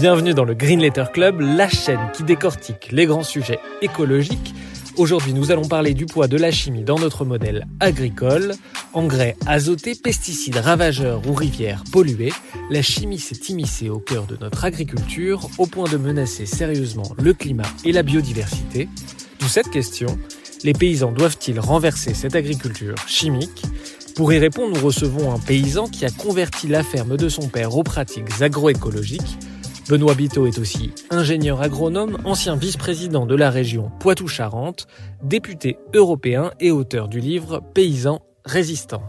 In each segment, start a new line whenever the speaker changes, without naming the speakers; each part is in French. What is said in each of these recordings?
Bienvenue dans le Green Letter Club, la chaîne qui décortique les grands sujets écologiques. Aujourd'hui, nous allons parler du poids de la chimie dans notre modèle agricole. Engrais azotés, pesticides ravageurs ou rivières polluées, la chimie s'est immiscée au cœur de notre agriculture au point de menacer sérieusement le climat et la biodiversité. D'où cette question, les paysans doivent-ils renverser cette agriculture chimique? Pour y répondre, nous recevons un paysan qui a converti la ferme de son père aux pratiques agroécologiques Benoît Biteau est aussi ingénieur agronome, ancien vice-président de la région Poitou-Charentes, député européen et auteur du livre Paysans résistants.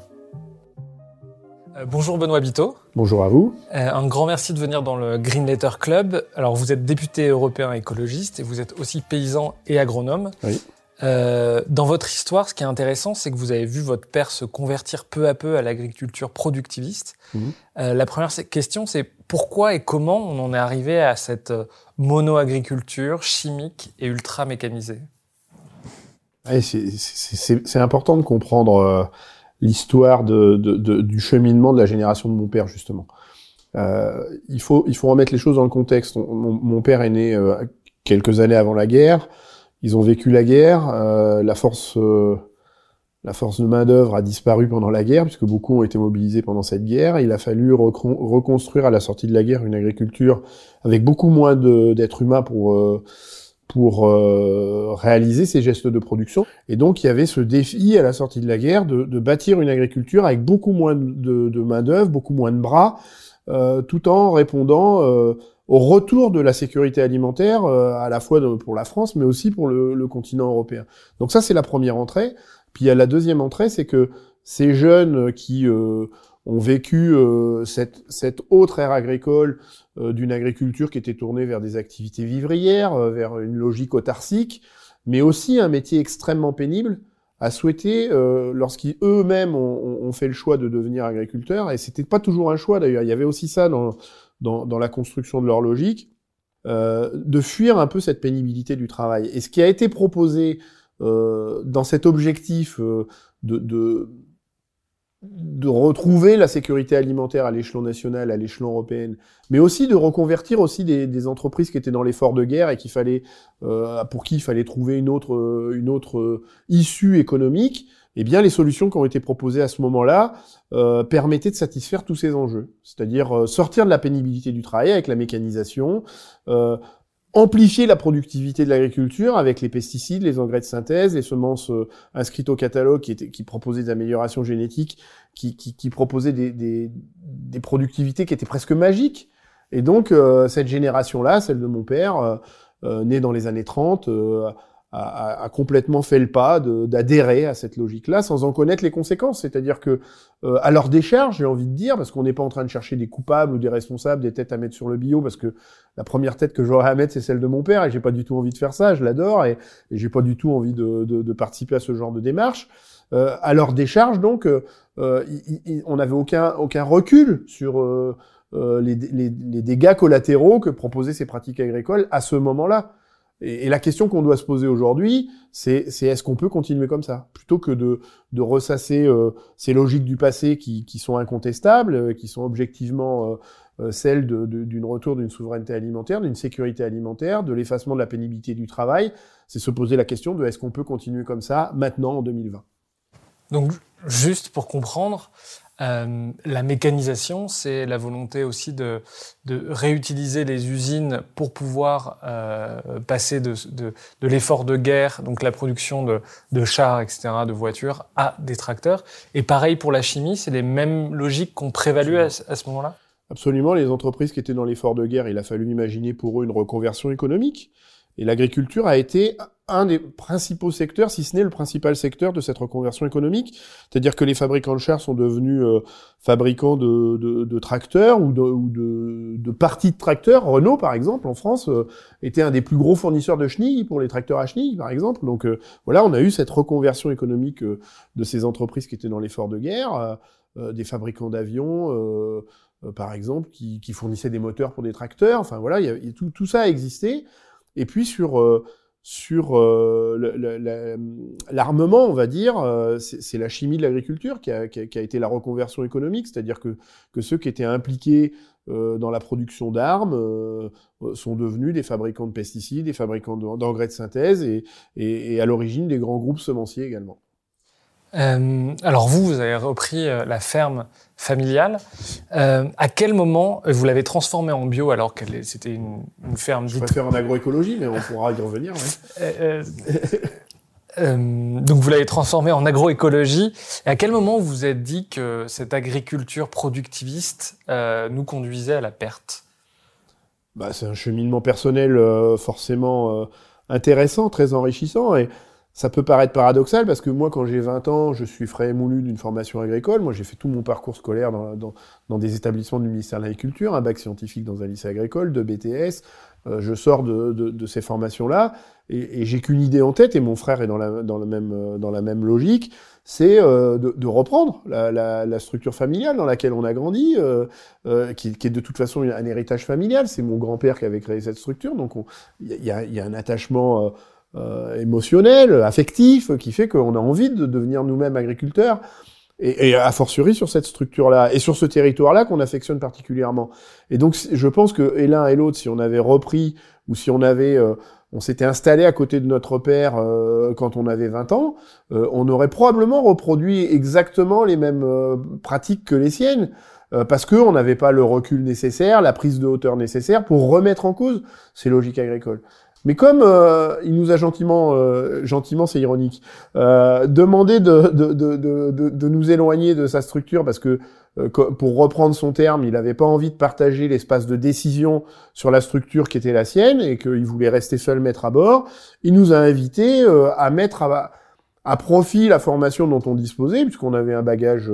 Euh, bonjour Benoît Biteau.
Bonjour à vous.
Euh, un grand merci de venir dans le Green Letter Club. Alors vous êtes député européen écologiste et vous êtes aussi paysan et agronome.
Oui.
Euh, dans votre histoire, ce qui est intéressant, c'est que vous avez vu votre père se convertir peu à peu à l'agriculture productiviste. Mhm. la première question, c'est pourquoi et comment on en est arrivé à cette euh, mono-agriculture chimique et ultra mécanisée
C'est important de comprendre euh, l'histoire de, du cheminement de la génération de mon père, justement. Euh, il, faut, il faut remettre les choses dans le contexte. Mon, père est né quelques années avant la guerre. Ils ont vécu la guerre. la force la force de main-d'œuvre a disparu pendant la guerre, puisque beaucoup ont été mobilisés pendant cette guerre. Il a fallu reconstruire à la sortie de la guerre une agriculture avec beaucoup moins d'êtres humains pour, euh, pour euh, réaliser ces gestes de production. Et donc, il y avait ce défi à la sortie de la guerre de, de bâtir une agriculture avec beaucoup moins de, de main-d'œuvre, beaucoup moins de bras, euh, tout en répondant au retour de la sécurité alimentaire, à la fois pour la France, mais aussi pour le, le continent européen. Donc ça, c'est la première entrée. Puis il y a la deuxième entrée, c'est que ces jeunes qui euh, ont vécu euh, cette, cette, autre ère agricole euh, d'une agriculture qui était tournée vers des activités vivrières, vers une logique autarcique, mais aussi un métier extrêmement pénible, a souhaité, lorsqu'ils eux-mêmes ont, ont, fait le choix de devenir agriculteurs, et c'était pas toujours un choix d'ailleurs, il y avait aussi ça dans, dans, dans la construction de leur logique, de fuir un peu cette pénibilité du travail. Et ce qui a été proposé euh, dans cet objectif euh, de, de, de, retrouver la sécurité alimentaire à l'échelon national, à l'échelon européen, mais aussi de reconvertir aussi des, des entreprises qui étaient dans l'effort de guerre et qu'il fallait, euh, pour qui il fallait trouver une autre, une autre issue économique. Eh bien, les solutions qui ont été proposées à ce moment-là euh, permettaient de satisfaire tous ces enjeux, c'est-à-dire sortir de la pénibilité du travail avec la mécanisation, euh, amplifier la productivité de l'agriculture avec les pesticides, les engrais de synthèse, les semences euh, inscrites au catalogue qui, étaient, proposaient des améliorations génétiques, qui, qui, qui proposaient des, productivités qui étaient presque magiques. Et donc, euh, cette génération-là, celle de mon père, euh, euh né dans les années 30, a, complètement fait le pas d'adhérer à cette logique-là sans en connaître les conséquences. C'est-à-dire que euh, à leur décharge, j'ai envie de dire, parce qu'on n'est pas en train de chercher des coupables ou des responsables, des têtes à mettre sur le bio, parce que la première tête que j'aurais à mettre, c'est celle de mon père, et j'ai pas du tout envie de faire ça, je l'adore, et, et j'ai pas du tout envie de, de, de, participer à ce genre de démarche. Euh, à leur décharge, donc, euh, euh on n'avait aucun, aucun recul sur euh, les, les, les dégâts collatéraux que proposaient ces pratiques agricoles à ce moment-là. Et, la question qu'on doit se poser aujourd'hui, c'est est-ce qu'on peut continuer comme ça? Plutôt que de, ressasser euh, ces logiques du passé qui, sont incontestables, euh, qui sont objectivement euh celles d'une retour d'une souveraineté alimentaire, d'une sécurité alimentaire, de l'effacement de la pénibilité du travail, c'est se poser la question de est-ce qu'on peut continuer comme ça maintenant en 2020
Donc, juste pour comprendre, euh, la mécanisation, c'est la volonté aussi de, de, réutiliser les usines pour pouvoir euh, passer de, de, de l'effort de guerre, donc la production de, de, chars, etc., de voitures, à des tracteurs. Et pareil pour la chimie, c'est les mêmes logiques qu'on prévalue à, à ce moment-là
Absolument. Les entreprises qui étaient dans l'effort de guerre, il a fallu imaginer pour eux une reconversion économique. Et l'agriculture a été un des principaux secteurs, si ce n'est le principal secteur de cette reconversion économique. C'est-à-dire que les fabricants de chars sont devenus euh, fabricants de, tracteurs ou, de, parties de tracteurs. Renault, par exemple, en France, euh, était un des plus gros fournisseurs de chenilles pour les tracteurs à chenilles, par exemple. Donc euh, voilà, on a eu cette reconversion économique de ces entreprises qui étaient dans l'effort de guerre, des fabricants d'avions. par exemple, qui, fournissaient des moteurs pour des tracteurs. Enfin voilà, tout, tout ça a existé. Et puis sur sur euh, l'armement, on va dire, euh, c'est la chimie de l'agriculture qui a, été la reconversion économique, c'est-à-dire que, ceux qui étaient impliqués euh, dans la production d'armes sont devenus des fabricants de pesticides, des fabricants d'engrais de synthèse et à l'origine des grands groupes semenciers également.
Euh, alors vous, vous avez repris euh, la ferme familiale. Euh, à quel moment vous l'avez transformée en bio alors que c'était une, une, ferme
Je préfère en agroécologie, mais on pourra y revenir. Ouais.
donc vous l'avez transformée en agroécologie. Et à quel moment vous vous êtes dit que cette agriculture productiviste nous conduisait à la perte?
Bah, C'est un cheminement personnel forcément intéressant, très enrichissant. Et ça peut paraître paradoxal parce que moi, quand j'ai 20 ans, je suis frais moulu d'une formation agricole. Moi, j'ai fait tout mon parcours scolaire dans, des établissements du ministère de l'Agriculture, un bac scientifique dans un lycée agricole, deux BTS. Euh, je sors de, ces formations-là et, et j'ai qu'une idée en tête, et mon frère est dans la, euh, même logique, c'est euh, de, reprendre la, structure familiale dans laquelle on a grandi, qui, est de toute façon un héritage familial. C'est mon grand-père qui avait créé cette structure, donc il y a, un attachement euh, émotionnel, affectif, qui fait qu'on a envie de devenir nous-mêmes agriculteurs. Et, a fortiori sur cette structure-là et sur ce territoire-là qu'on affectionne particulièrement. Et donc, je pense que et l'un et l'autre, si on avait repris ou si on avait, euh, on s'était installé à côté de notre père euh, quand on avait 20 ans, on aurait probablement reproduit exactement les mêmes pratiques que les siennes. Parce qu'on n'avait pas le recul nécessaire, la prise de hauteur nécessaire pour remettre en cause ces logiques agricoles. Mais comme euh, il nous a gentiment, euh, gentiment, c'est ironique, euh, demandé de, de, de, de, nous éloigner de sa structure parce que, euh, pour reprendre son terme, il n'avait pas envie de partager l'espace de décision sur la structure qui était la sienne et qu'il voulait rester seul maître à bord, il nous a invités à mettre à, à profit la formation dont on disposait, puisqu'on avait un bagage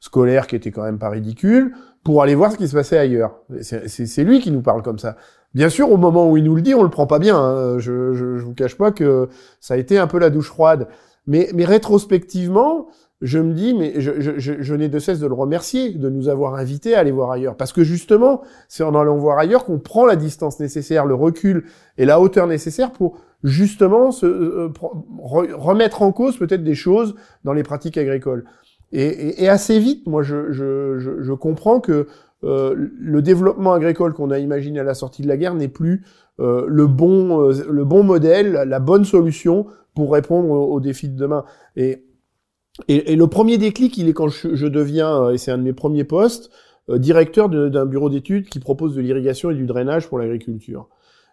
scolaire qui était quand même pas ridicule, pour aller voir ce qui se passait ailleurs. C'est lui qui nous parle comme ça. Bien sûr, au moment où il nous le dit, on le prend pas bien. Hein. Je, je, je vous cache pas que ça a été un peu la douche froide. Mais, mais rétrospectivement, je me dis, mais je, je, je n'ai de cesse de le remercier de nous avoir invités à aller voir ailleurs. Parce que justement, c'est en allant voir ailleurs qu'on prend la distance nécessaire, le recul et la hauteur nécessaire pour justement se, euh, remettre en cause peut-être des choses dans les pratiques agricoles. Et, et, et assez vite, moi, je, je comprends que euh, le développement agricole qu'on a imaginé à la sortie de la guerre n'est plus euh, le bon euh, le bon modèle, la bonne solution pour répondre aux, défis de demain. Et, et, le premier déclic, il est quand je, deviens, et c'est un de mes premiers postes, directeur d'un bureau d'études qui propose de l'irrigation et du drainage pour l'agriculture.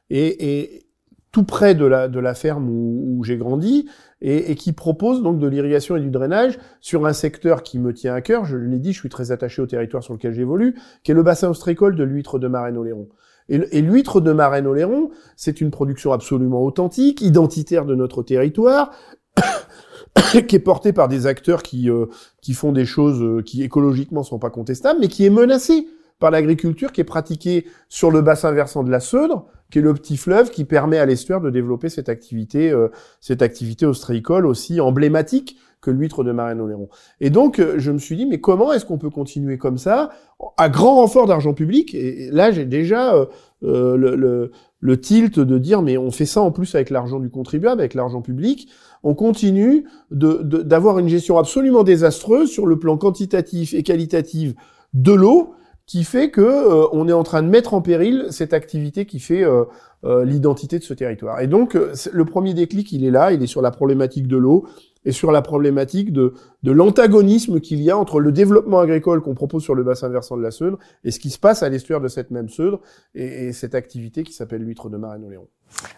Et, et, tout près de la, de la ferme où, j'ai grandi et, et, qui propose donc de l'irrigation et du drainage sur un secteur qui me tient à cœur. Je l'ai dit, je suis très attaché au territoire sur lequel j'évolue, qui est le bassin ostréicole de l'huître de Marraine-Oléron. Et, et l'huître de Marraine-Oléron, c'est une production absolument authentique, identitaire de notre territoire, qui est portée par des acteurs qui, euh, qui font des choses euh, qui écologiquement sont pas contestables, mais qui est menacée par l'agriculture qui est pratiquée sur le bassin versant de la Seudre, qui est le petit fleuve qui permet à l'estuaire de développer cette activité, euh, cette activité ostréicole aussi emblématique que l'huître de Marraine-Oléron. Et donc, euh, je me suis dit, mais comment est-ce qu'on peut continuer comme ça, à grand renfort d'argent public? Et là, j'ai déjà euh, le, le, le, tilt de dire, mais on fait ça en plus avec l'argent du contribuable, avec l'argent public. On continue d'avoir de, une gestion absolument désastreuse sur le plan quantitatif et qualitatif de l'eau, qui fait que euh, on est en train de mettre en péril cette activité qui fait euh, euh, l'identité de ce territoire. Et donc le premier déclic, il est là, il est sur la problématique de l'eau et sur la problématique de, de l'antagonisme qu'il y a entre le développement agricole qu'on propose sur le bassin versant de la Seudre et ce qui se passe à l'estuaire de cette même Seudre et, et cette activité qui s'appelle l'huître de Marraine-Oléron.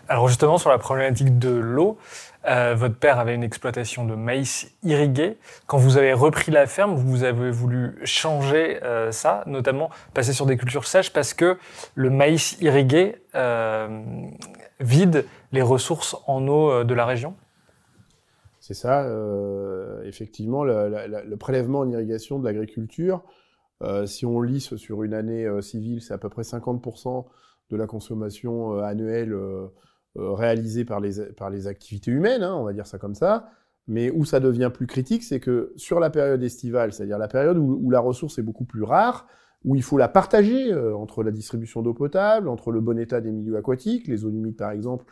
Alors justement, sur la problématique de l'eau, euh, votre père avait une exploitation de maïs irrigué. Quand vous avez repris la ferme, vous avez voulu changer euh, ça, notamment passer sur des cultures sèches parce que le maïs irrigué euh, vide les ressources en eau de la région
C'est ça, effectivement, le, prélèvement en irrigation de l'agriculture, si on lisse sur une année civile, c'est à peu près 50% de la consommation annuelle euh, euh, réalisée par les, par les activités humaines, hein, on va dire ça comme ça. Mais où ça devient plus critique, c'est que sur la période estivale, c'est-à-dire la période où, où, la ressource est beaucoup plus rare, où il faut la partager euh, entre la distribution d'eau potable, entre le bon état des milieux aquatiques, les zones humides par exemple,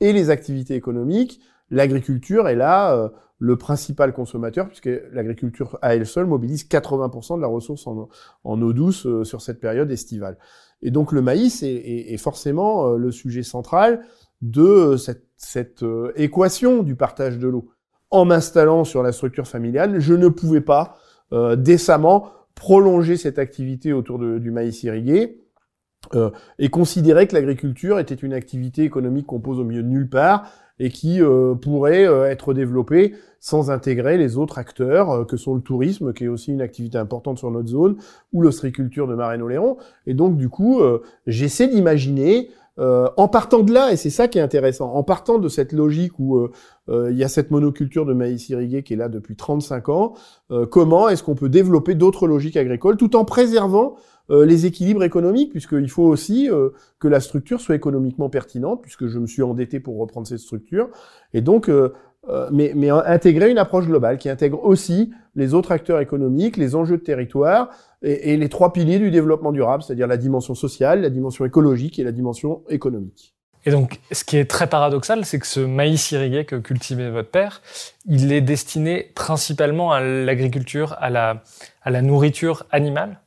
et les activités économiques, l'agriculture est là euh, le principal consommateur, puisque l'agriculture à elle seule mobilise 80% de la ressource en, en eau douce euh, sur cette période estivale. Et donc le maïs est, est, est forcément euh, le sujet central de euh, cette, cette euh, équation du partage de l'eau. En m'installant sur la structure familiale, je ne pouvais pas euh, décemment prolonger cette activité autour du maïs irrigué euh, et considérer que l'agriculture était une activité économique qu'on pose au milieu de nulle part et qui euh, pourrait euh, être développée sans intégrer les autres acteurs que sont le tourisme, qui est aussi une activité importante sur notre zone, ou l'ostréiculture de Marraine-Oléron. Et donc, du coup, j'essaie d'imaginer, euh, en partant de là, et c'est ça qui est intéressant, en partant de cette logique où il y a cette monoculture de maïs irrigué qui est là depuis 35 ans, comment est-ce qu'on peut développer d'autres logiques agricoles tout en préservant euh, les équilibres économiques, puisqu'il faut aussi euh, que la structure soit économiquement pertinente, puisque je me suis endetté pour reprendre cette structure. Et donc, euh, mais, mais, intégrer une approche globale qui intègre aussi les autres acteurs économiques, les enjeux de territoire et, et les trois piliers du développement durable, c'est-à-dire la dimension sociale, la dimension écologique et la dimension économique.
Et donc, ce qui est très paradoxal, c'est que ce maïs irrigué que cultivait votre père, il est destiné principalement à l'agriculture, à la, à la nourriture animale?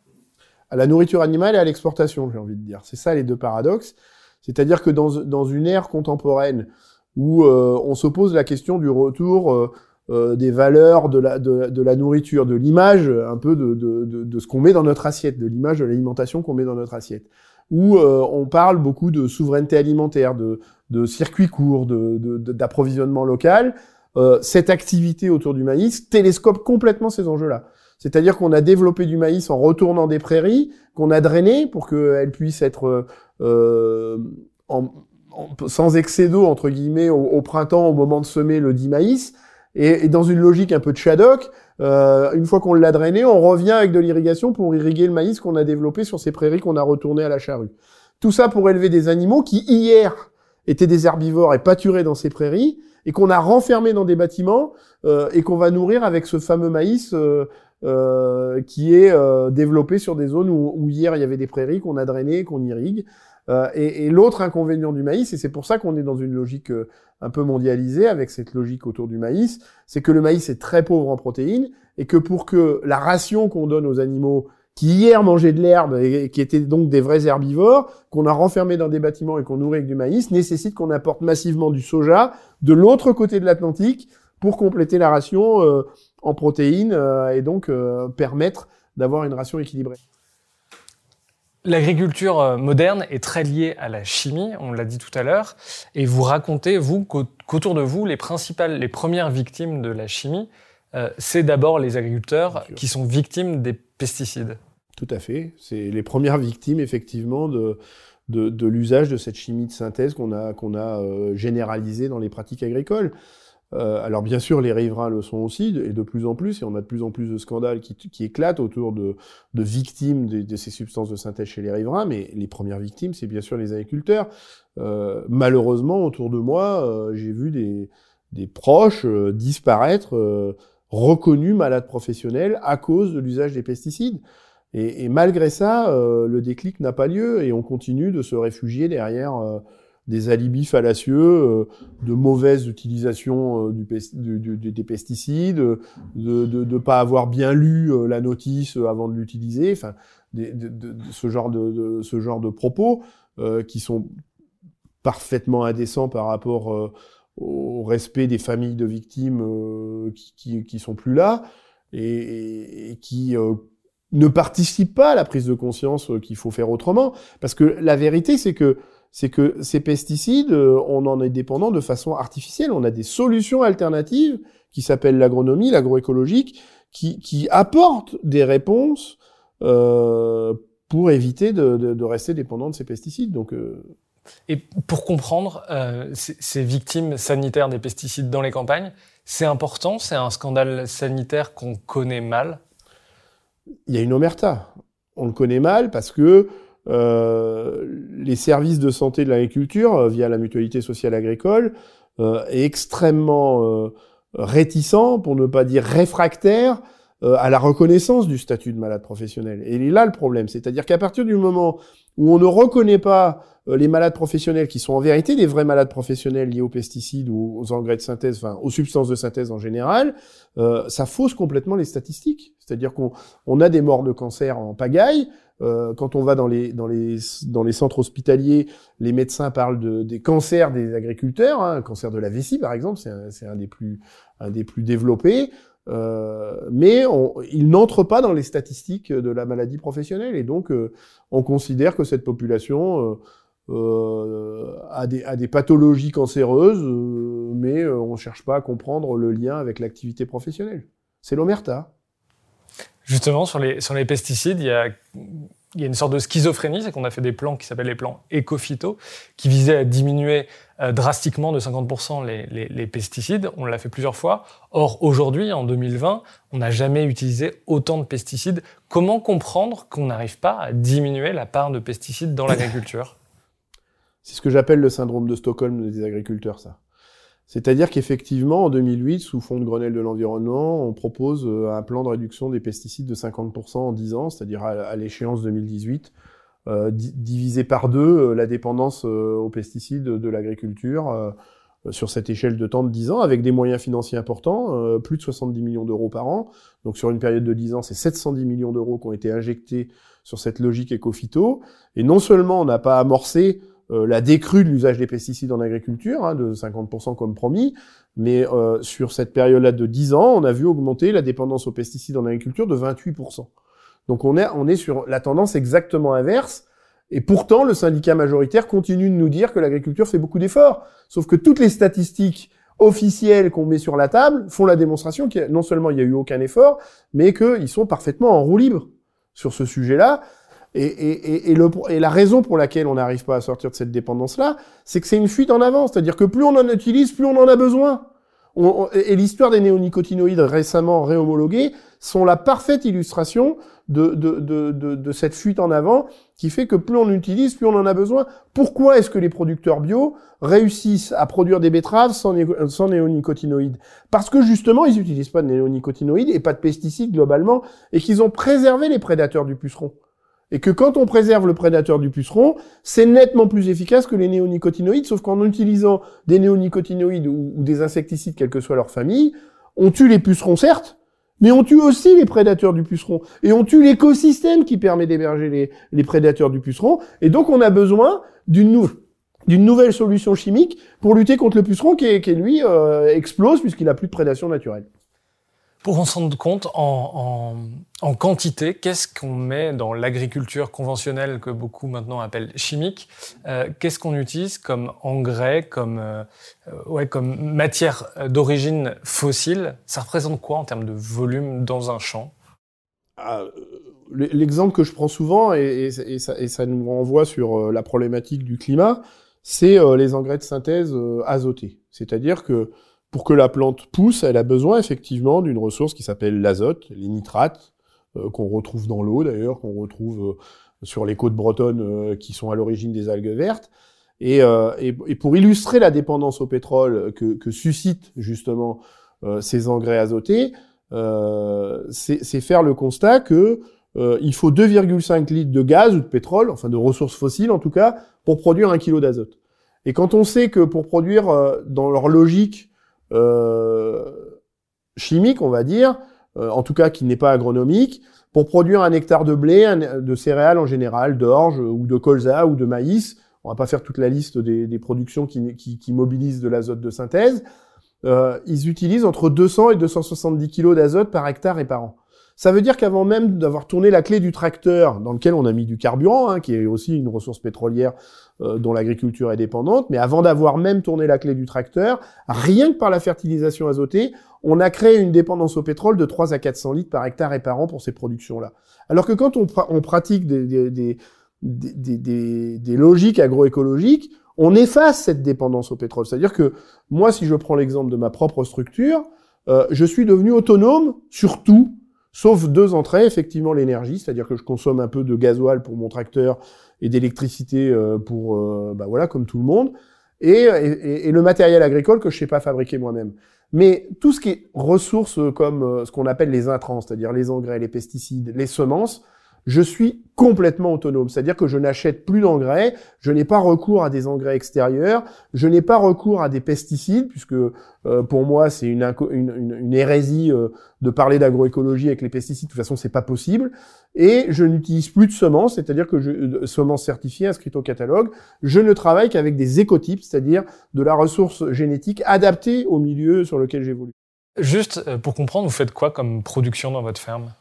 À la nourriture animale et à l'exportation, j'ai envie de dire. C'est ça les deux paradoxes. C'est-à-dire que dans, dans une ère contemporaine où euh, on se pose la question du retour euh, euh, des valeurs de la, de, de la nourriture, de l'image, un peu de, de, de, de ce qu'on met dans notre assiette, de l'image de l'alimentation qu'on met dans notre assiette, où euh, on parle beaucoup de souveraineté alimentaire, de, de circuits courts, d'approvisionnement local, euh, cette activité autour du maïs télescope complètement ces enjeux-là. C'est-à-dire qu'on a développé du maïs en retournant des prairies, qu'on a drainé pour qu'elles puissent être euh, en, en, sans excès d'eau, entre guillemets, au, au, printemps, au moment de semer le dit maïs. Et, et dans une logique un peu de Shadok, euh, une fois qu'on l'a drainé, on revient avec de l'irrigation pour irriguer le maïs qu'on a développé sur ces prairies qu'on a retournées à la charrue. Tout ça pour élever des animaux qui, hier, étaient des herbivores et pâturaient dans ces prairies, et qu'on a renfermés dans des bâtiments, euh, et qu'on va nourrir avec ce fameux maïs euh, euh, qui est euh, développé sur des zones où, où, hier il y avait des prairies qu'on a drainées, qu'on irrigue. Euh, et, l'autre inconvénient du maïs, et c'est pour ça qu'on est dans une logique euh, un peu mondialisée avec cette logique autour du maïs, c'est que le maïs est très pauvre en protéines et que pour que la ration qu'on donne aux animaux qui hier mangeaient de l'herbe et qui étaient donc des vrais herbivores, qu'on a renfermés dans des bâtiments et qu'on nourrit avec du maïs, nécessite qu'on apporte massivement du soja de l'autre côté de l'Atlantique pour compléter la ration euh, en protéines et donc permettre d'avoir une ration équilibrée.
L'agriculture euh, moderne est très liée à la chimie, on l'a dit tout à l'heure, et vous racontez, vous, qu'autour de vous, les principales, les premières victimes de la chimie, euh, c'est d'abord les agriculteurs qui sont victimes des pesticides.
Tout à fait. C'est les premières victimes, effectivement, de, de, de l'usage de cette chimie de synthèse qu'on a, qu'on a euh, généralisée dans les pratiques agricoles. Euh, alors bien sûr, les riverains le sont aussi, et de plus en plus, et on a de plus en plus de scandales qui, qui éclatent autour de, de victimes de, de, ces substances de synthèse chez les riverains, mais les premières victimes, c'est bien sûr les agriculteurs. Euh, malheureusement, autour de moi, euh, j'ai vu des, proches euh, disparaître, reconnus malades professionnels à cause de l'usage des pesticides. Et, et malgré ça, le déclic n'a pas lieu, et on continue de se réfugier derrière des alibis fallacieux, euh, de mauvaise utilisation euh, des pesticides, de ne pas avoir bien lu euh, la notice avant de l'utiliser, enfin, ce genre de, ce genre de propos qui sont parfaitement indécents par rapport au respect des familles de victimes euh, qui, qui, sont plus là et, qui euh, ne participent pas à la prise de conscience qu'il faut faire autrement. Parce que la vérité, c'est que c'est que ces pesticides, on en est dépendant de façon artificielle. On a des solutions alternatives qui s'appellent l'agronomie, l'agroécologique, qui, qui apportent des réponses euh, pour éviter de, de, de, rester dépendant de ces pesticides. Donc, euh...
Et pour comprendre euh, ces victimes sanitaires des pesticides dans les campagnes, c'est important, c'est un scandale sanitaire qu'on connaît mal?
Il y a une omerta. On le connaît mal parce que euh, les services de santé de l'agriculture, euh, via la mutualité sociale agricole, euh, est extrêmement euh, réticent, pour ne pas dire réfractaire, euh, à la reconnaissance du statut de malade professionnel. Et il est là le problème, c'est-à-dire qu'à partir du moment où on ne reconnaît pas euh, les malades professionnels qui sont en vérité des vrais malades professionnels liés aux pesticides ou aux engrais de synthèse, enfin aux substances de synthèse en général, euh, ça fausse complètement les statistiques. C'est-à-dire qu'on on a des morts de cancer en pagaille. Euh, quand on va dans les centres hospitaliers, les médecins parlent de, des cancers des agriculteurs, hein, cancer de la vessie par exemple, c'est un, des plus développés. Euh, mais on, il n'entre pas dans les statistiques de la maladie professionnelle et donc euh, on considère que cette population a, des, a, des, pathologies cancéreuses, mais on ne cherche pas à comprendre le lien avec l'activité professionnelle. C'est l'omerta.
Justement, sur les, pesticides, il y a il y a une sorte de schizophrénie, c'est qu'on a fait des plans qui s'appellent les plans éco-phyto, qui visaient à diminuer euh, drastiquement de 50% les, les, les, pesticides. On l'a fait plusieurs fois. Or, aujourd'hui, en 2020, on n'a jamais utilisé autant de pesticides. Comment comprendre qu'on n'arrive pas à diminuer la part de pesticides dans l'agriculture?
C'est ce que j'appelle le syndrome de Stockholm des agriculteurs, ça. C'est-à-dire qu'effectivement, en 2008, sous fond de Grenelle de l'environnement, on propose euh, un plan de réduction des pesticides de 50% en 10 ans, c'est-à-dire à, l'échéance 2018, euh, divisé par deux euh, la dépendance euh, aux pesticides de l'agriculture sur cette échelle de temps de 10 ans, avec des moyens financiers importants, plus de 70 millions d'euros par an. Donc sur une période de 10 ans, c'est 710 millions d'euros qui ont été injectés sur cette logique éco-phyto. Et non seulement on n'a pas amorcé la décrue de l'usage des pesticides en agriculture, hein, de 50% comme promis, mais euh, sur cette période-là de 10 ans, on a vu augmenter la dépendance aux pesticides en agriculture de 28%. Donc on est, on est sur la tendance exactement inverse, et pourtant le syndicat majoritaire continue de nous dire que l'agriculture fait beaucoup d'efforts, sauf que toutes les statistiques officielles qu'on met sur la table font la démonstration que non seulement il n'y a eu aucun effort, mais qu'ils sont parfaitement en roue libre sur ce sujet-là. Et, et, et, le, et, la raison pour laquelle on n'arrive pas à sortir de cette dépendance-là, c'est que c'est une fuite en avant. C'est-à-dire que plus on en utilise, plus on en a besoin. Et l'histoire des néonicotinoïdes récemment réhomologués sont la parfaite illustration de, de, cette fuite en avant qui fait que plus on utilise, plus on en a besoin. Pourquoi est-ce que les producteurs bio réussissent à produire des betteraves sans néonicotinoïdes? Parce que justement, ils n'utilisent pas de néonicotinoïdes et pas de pesticides globalement, et qu'ils ont préservé les prédateurs du puceron et que quand on préserve le prédateur du puceron, c'est nettement plus efficace que les néonicotinoïdes, sauf qu'en utilisant des néonicotinoïdes ou, des insecticides, quelle que soit leur famille, on tue les pucerons certes, mais on tue aussi les prédateurs du puceron, et on tue l'écosystème qui permet d'héberger les, prédateurs du puceron, et donc on a besoin d'une nou d'une nouvelle solution chimique pour lutter contre le puceron qui, lui, euh, explose puisqu'il a plus de prédation naturelle.
Pour en se rendre compte en, quantité, qu'est-ce qu'on met dans l'agriculture conventionnelle que beaucoup maintenant appellent chimique euh, Qu'est-ce qu'on utilise comme engrais, comme, euh, comme matière d'origine fossile Ça représente quoi en termes de volume dans un champ?
Ah, L'exemple que je prends souvent, et, et, ça, nous renvoie sur euh, la problématique du climat, c'est euh, les engrais de synthèse euh, azotés. C'est-à-dire que pour que la plante pousse, elle a besoin effectivement d'une ressource qui s'appelle l'azote, les nitrates, euh, qu'on retrouve dans l'eau d'ailleurs, qu'on retrouve euh, sur les côtes bretonnes euh, qui sont à l'origine des algues vertes. Et, pour illustrer la dépendance au pétrole que, suscitent justement ces engrais azotés, c'est faire le constat que il faut 2,5 litres de gaz ou de pétrole, enfin de ressources fossiles en tout cas, pour produire un kilo d'azote. Et quand on sait que pour produire, dans leur logique, chimique, on va dire, euh, en tout cas qui n'est pas agronomique, pour produire un hectare de blé, de céréales en général, d'orge ou de colza ou de maïs, on va pas faire toute la liste des, des productions qui, qui, qui, mobilisent de l'azote de synthèse, euh, ils utilisent entre 200 et 270 kg d'azote par hectare et par an. Ça veut dire qu'avant même d'avoir tourné la clé du tracteur, dans lequel on a mis du carburant, hein, qui est aussi une ressource pétrolière euh, dont l'agriculture est dépendante, mais avant d'avoir même tourné la clé du tracteur, rien que par la fertilisation azotée, on a créé une dépendance au pétrole de 3 à 400 litres par hectare et par an pour ces productions-là. Alors que quand on, pratique des, des, des, des, des logiques agroécologiques, on efface cette dépendance au pétrole. C'est-à-dire que moi, si je prends l'exemple de ma propre structure, euh, je suis devenu autonome sur tout Sauf deux entrées, effectivement l'énergie, c'est-à-dire que je consomme un peu de gasoil pour mon tracteur et d'électricité euh, pour, euh, bah voilà, comme tout le monde, et, et, le matériel agricole que je sais pas fabriquer moi-même. Mais tout ce qui est ressources comme euh, ce qu'on appelle les intrants, c'est-à-dire les engrais, les pesticides, les semences, je suis complètement autonome. C'est-à-dire que je n'achète plus d'engrais, je n'ai pas recours à des engrais extérieurs, je n'ai pas recours à des pesticides, puisque euh, pour moi c'est une, une, hérésie euh, de parler d'agroécologie avec les pesticides. De toute façon, c'est pas possible. Et je n'utilise plus de semences, c'est-à-dire que je, semences certifiées inscrites au catalogue. Je ne travaille qu'avec des écotypes, c'est-à-dire de la ressource génétique adaptée au milieu sur lequel j'évolue.
Juste euh, pour comprendre, vous faites quoi comme production dans votre ferme?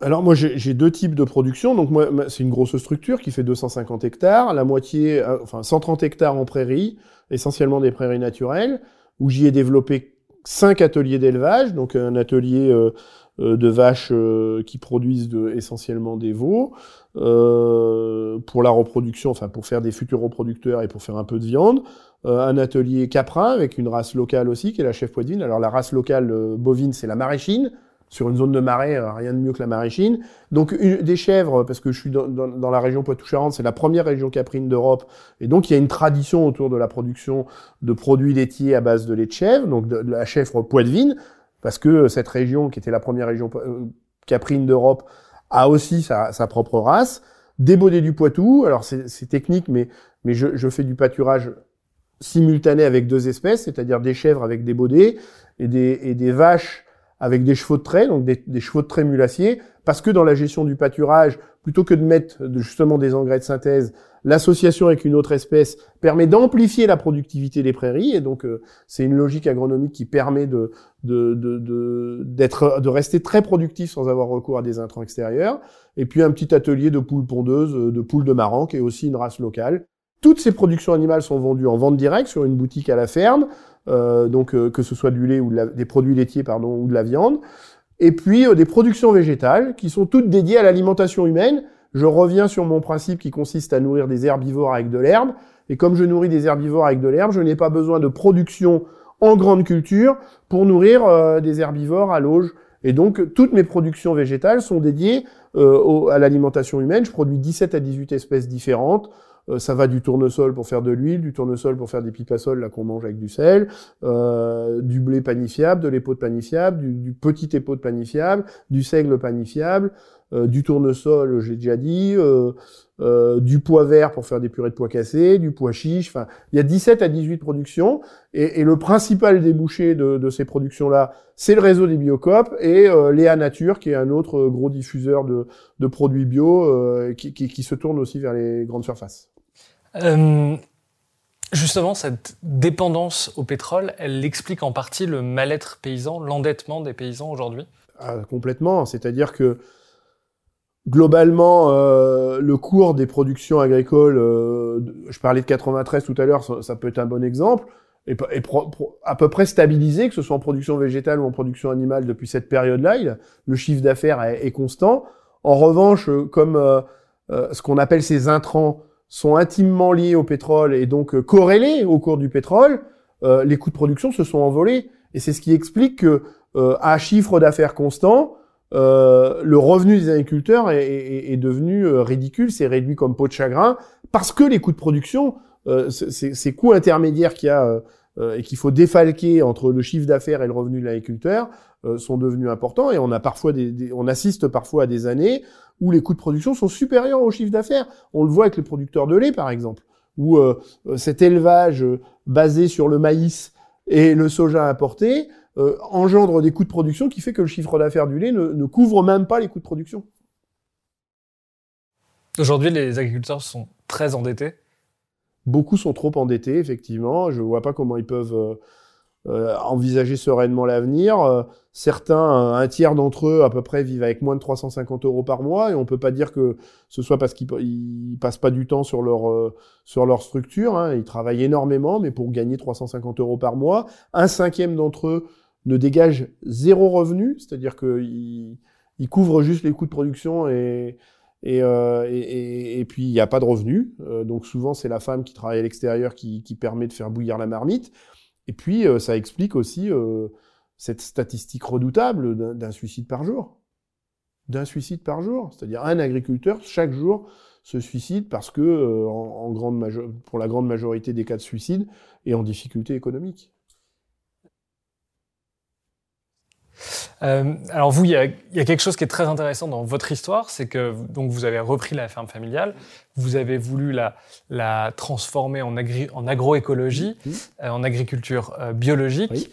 Alors moi j'ai deux types de production. Donc moi c'est une grosse structure qui fait 250 hectares, la moitié, euh, enfin 130 hectares en prairies, essentiellement des prairies naturelles, où j'y ai développé cinq ateliers d'élevage, donc un atelier euh, euh, de vaches qui produisent de, essentiellement des veaux pour la reproduction, enfin pour faire des futurs reproducteurs et pour faire un peu de viande. un atelier caprin avec une race locale aussi qui est la chef poitevine. Alors la race locale bovine c'est la maraîchine sur une zone de marais, euh, rien de mieux que la maraîchine. Donc des chèvres, parce que je suis dans, dans, la région Poitou-Charentes, c'est la première région caprine d'Europe, et donc il y a une tradition autour de la production de produits laitiers à base de lait de chèvre, donc de, la chèvre poitevine, parce que cette région, qui était la première région euh, caprine d'Europe, a aussi sa, sa, propre race. Des baudets du Poitou, alors c'est technique, mais, mais je, je fais du pâturage simultané avec deux espèces, c'est-à-dire des chèvres avec des baudets et des, et des vaches avec des chevaux de trait, donc des, chevaux de trait mulassiers, parce que dans la gestion du pâturage, plutôt que de mettre justement des engrais de synthèse, l'association avec une autre espèce permet d'amplifier la productivité des prairies, et donc euh, c'est une logique agronomique qui permet de de, de, d'être, de rester très productif sans avoir recours à des intrants extérieurs, et puis un petit atelier de poules pondeuses, euh, de poules de marran, qui est aussi une race locale. Toutes ces productions animales sont vendues en vente directe sur une boutique à la ferme, donc euh, que ce soit du lait ou des produits laitiers pardon ou de la viande, et puis euh, des productions végétales qui sont toutes dédiées à l'alimentation humaine. Je reviens sur mon principe qui consiste à nourrir des herbivores avec de l'herbe, et comme je nourris des herbivores avec de l'herbe, je n'ai pas besoin de production en grande culture pour nourrir des herbivores à l'auge. Et donc, toutes mes productions végétales sont dédiées à l'alimentation humaine. Je produis 17 à 18 espèces différentes, euh, ça va du tournesol pour faire de l'huile, du tournesol pour faire des pipasoles là qu'on mange avec du sel, euh, du blé panifiable, de l'épaule panifiable, du, du petit épaule panifiable, du seigle panifiable, euh, du tournesol, j'ai déjà dit, euh, euh, du pois vert pour faire des purées de pois cassés, du pois chiche. Enfin, il y a 17 à 18 productions, et, et le principal débouché de, de ces productions-là, c'est le réseau des biocopes et euh, Léa Nature, qui est un autre gros diffuseur de, de produits bio, qui, qui, qui, se tourne aussi vers les grandes surfaces.
Euh, justement, cette dépendance au pétrole, elle explique en partie le mal-être paysan, l'endettement des paysans aujourd'hui
ah, Complètement. C'est-à-dire que globalement, euh, le cours des productions agricoles, euh, je parlais de 93 tout à l'heure, ça, peut être un bon exemple, est, à peu près stabilisé, que ce soit en production végétale ou en production animale depuis cette période-là. Le chiffre d'affaires est, est, constant. En revanche, comme ce qu'on appelle ces intrants sont intimement liés au pétrole et donc euh, corrélés au cours du pétrole, euh, les coûts de production se sont envolés. Et c'est ce qui explique que euh, à chiffre d'affaires constant, le revenu des agriculteurs est, devenu ridicule, c'est réduit comme peau de chagrin, parce que les coûts de production, ces coûts intermédiaires qu'il y a et qu'il faut défalquer entre le chiffre d'affaires et le revenu de l'agriculteur, sont devenus importants. Et on a parfois des, on assiste parfois à des années où les coûts de production sont supérieurs au chiffre d'affaires. On le voit avec les producteurs de lait, par exemple, où euh, euh, cet élevage euh, basé sur le maïs et le soja importé engendre des coûts de production qui fait que le chiffre d'affaires du lait ne, couvre même pas les coûts de production.
Aujourd'hui, les agriculteurs sont très endettés?
Beaucoup sont trop endettés, effectivement. Je ne vois pas comment ils peuvent euh, envisager sereinement l'avenir. Euh, certains, un tiers d'entre eux à peu près vivent avec moins de 350 euros par mois et on peut pas dire que ce soit parce qu'ils passent pas du temps sur leur euh, sur leur structure. Hein. Ils travaillent énormément, mais pour gagner 350 euros par mois, un cinquième d'entre eux ne dégage zéro revenu, c'est-à-dire qu'ils ils couvrent juste les coûts de production et et, euh, et, puis il n'y a pas de revenus. donc souvent c'est la femme qui travaille à l'extérieur qui, qui permet de faire bouillir la marmite. Et puis, euh, ça explique aussi euh, cette statistique redoutable d'un suicide par jour. D'un suicide par jour. C'est-à-dire un agriculteur, chaque jour, se suicide parce que, euh, en, pour la grande majorité des cas de suicide, est en difficulté économique.
Euh, alors vous, il y, a, quelque chose qui est très intéressant dans votre histoire, c'est que donc vous avez repris la ferme familiale, vous avez voulu la, la transformer en, agri, en agroécologie, euh, en agriculture euh, biologique.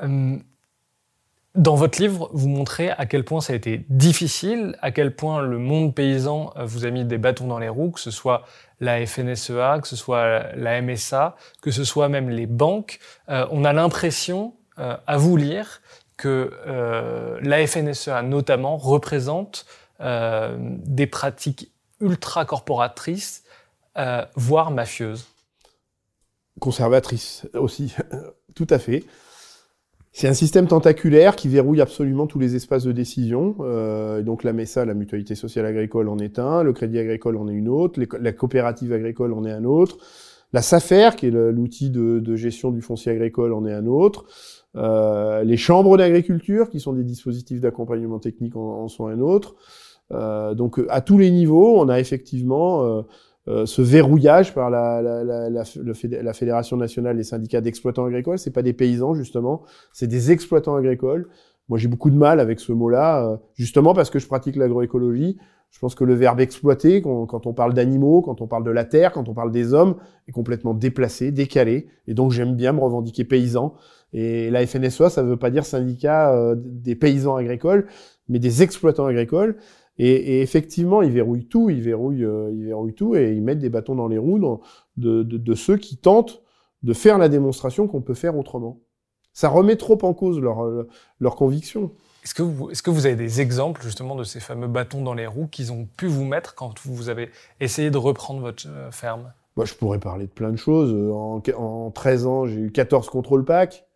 dans votre livre, vous montrez à quel point ça a été difficile, à quel point le monde paysan vous a mis des bâtons dans les roues, que ce soit la FNSEA, que ce soit la MSA, que ce soit même les banques. on a l'impression, à vous lire, que euh, la FNSEA notamment représente euh, des pratiques ultra corporatrices, euh, voire mafieuses.
Conservatrices aussi, tout à fait. C'est un système tentaculaire qui verrouille absolument tous les espaces de décision. Donc la MESA, la Mutualité Sociale Agricole, en est un. Le Crédit Agricole en est une autre. la coopérative agricole en est un autre. La SAFER, qui est l'outil de, gestion du foncier agricole, en est un autre. Euh, les chambres d'agriculture, qui sont des dispositifs d'accompagnement technique, en, sont un autre. Euh, donc à tous les niveaux, on a effectivement euh, euh ce verrouillage par la, la, la, la, Fédération nationale des syndicats d'exploitants agricoles. C'est pas des paysans justement, c'est des exploitants agricoles. Moi, j'ai beaucoup de mal avec ce mot-là, euh, justement parce que je pratique l'agroécologie. Je pense que le verbe exploiter, quand on parle d'animaux, quand on parle de la terre, quand on parle des hommes, est complètement déplacé, décalé. Et donc, j'aime bien me revendiquer paysan. Et la FNSEA, ça ne veut pas dire syndicat euh, des paysans agricoles, mais des exploitants agricoles. Et, et effectivement, ils verrouillent tout, ils verrouillent, euh, ils verrouillent tout, et ils mettent des bâtons dans les roues de, de, de, ceux qui tentent de faire la démonstration qu'on peut faire autrement. Ça remet trop en cause leur, euh, leur conviction.
Est-ce que, vous, est-ce que vous avez des exemples justement de ces fameux bâtons dans les roues qu'ils ont pu vous mettre quand vous avez essayé de reprendre votre ferme?
Moi, je pourrais parler de plein de choses. En, en 13 ans, j'ai eu 14 contrôles PAC.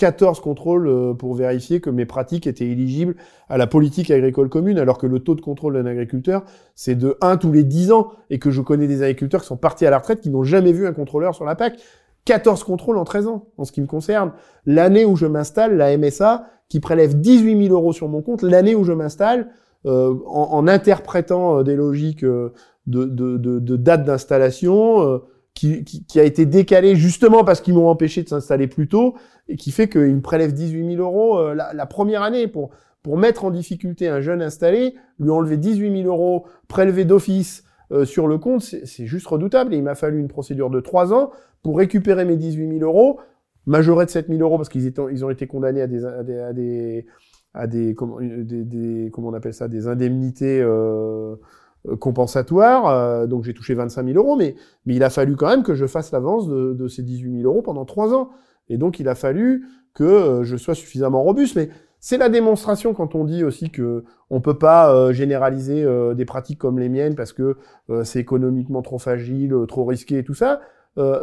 14 contrôles euh, pour vérifier que mes pratiques étaient éligibles à la politique agricole commune, alors que le taux de contrôle d'un agriculteur, c'est de 1 tous les 10 ans, et que je connais des agriculteurs qui sont partis à la retraite, qui n'ont jamais vu un contrôleur sur la PAC. 14 contrôles en 13 ans, en ce qui me concerne. L'année où je m'installe, la MSA, qui prélève 18 000 euros sur mon compte, l'année où je m'installe, euh, en, interprétant euh, des logiques de, date d'installation, qui, qui, a été décalé justement parce qu'ils m'ont empêché de s'installer plus tôt et qui fait qu'ils me prélèvent 18 000 euros euh, la, première année pour pour mettre en difficulté un jeune installé, lui enlever 18 000 euros prélevés d'office euh, sur le compte, c'est juste redoutable. Et il m'a fallu une procédure de trois ans pour récupérer mes 18 000 euros, majorés de 7 000 euros parce qu'ils ils ont été condamnés à des à des à des, à des, comment, des, des comment on appelle ça des indemnités euh, euh, compensatoire, euh, donc j'ai touché 25 000 euros, mais, mais il a fallu quand même que je fasse l'avance de, de, ces 18 000 euros pendant trois ans. Et donc il a fallu que euh, je sois suffisamment robuste. Mais c'est la démonstration quand on dit aussi que on peut pas généraliser des pratiques comme les miennes parce que c'est économiquement trop fragile, trop risqué et tout ça.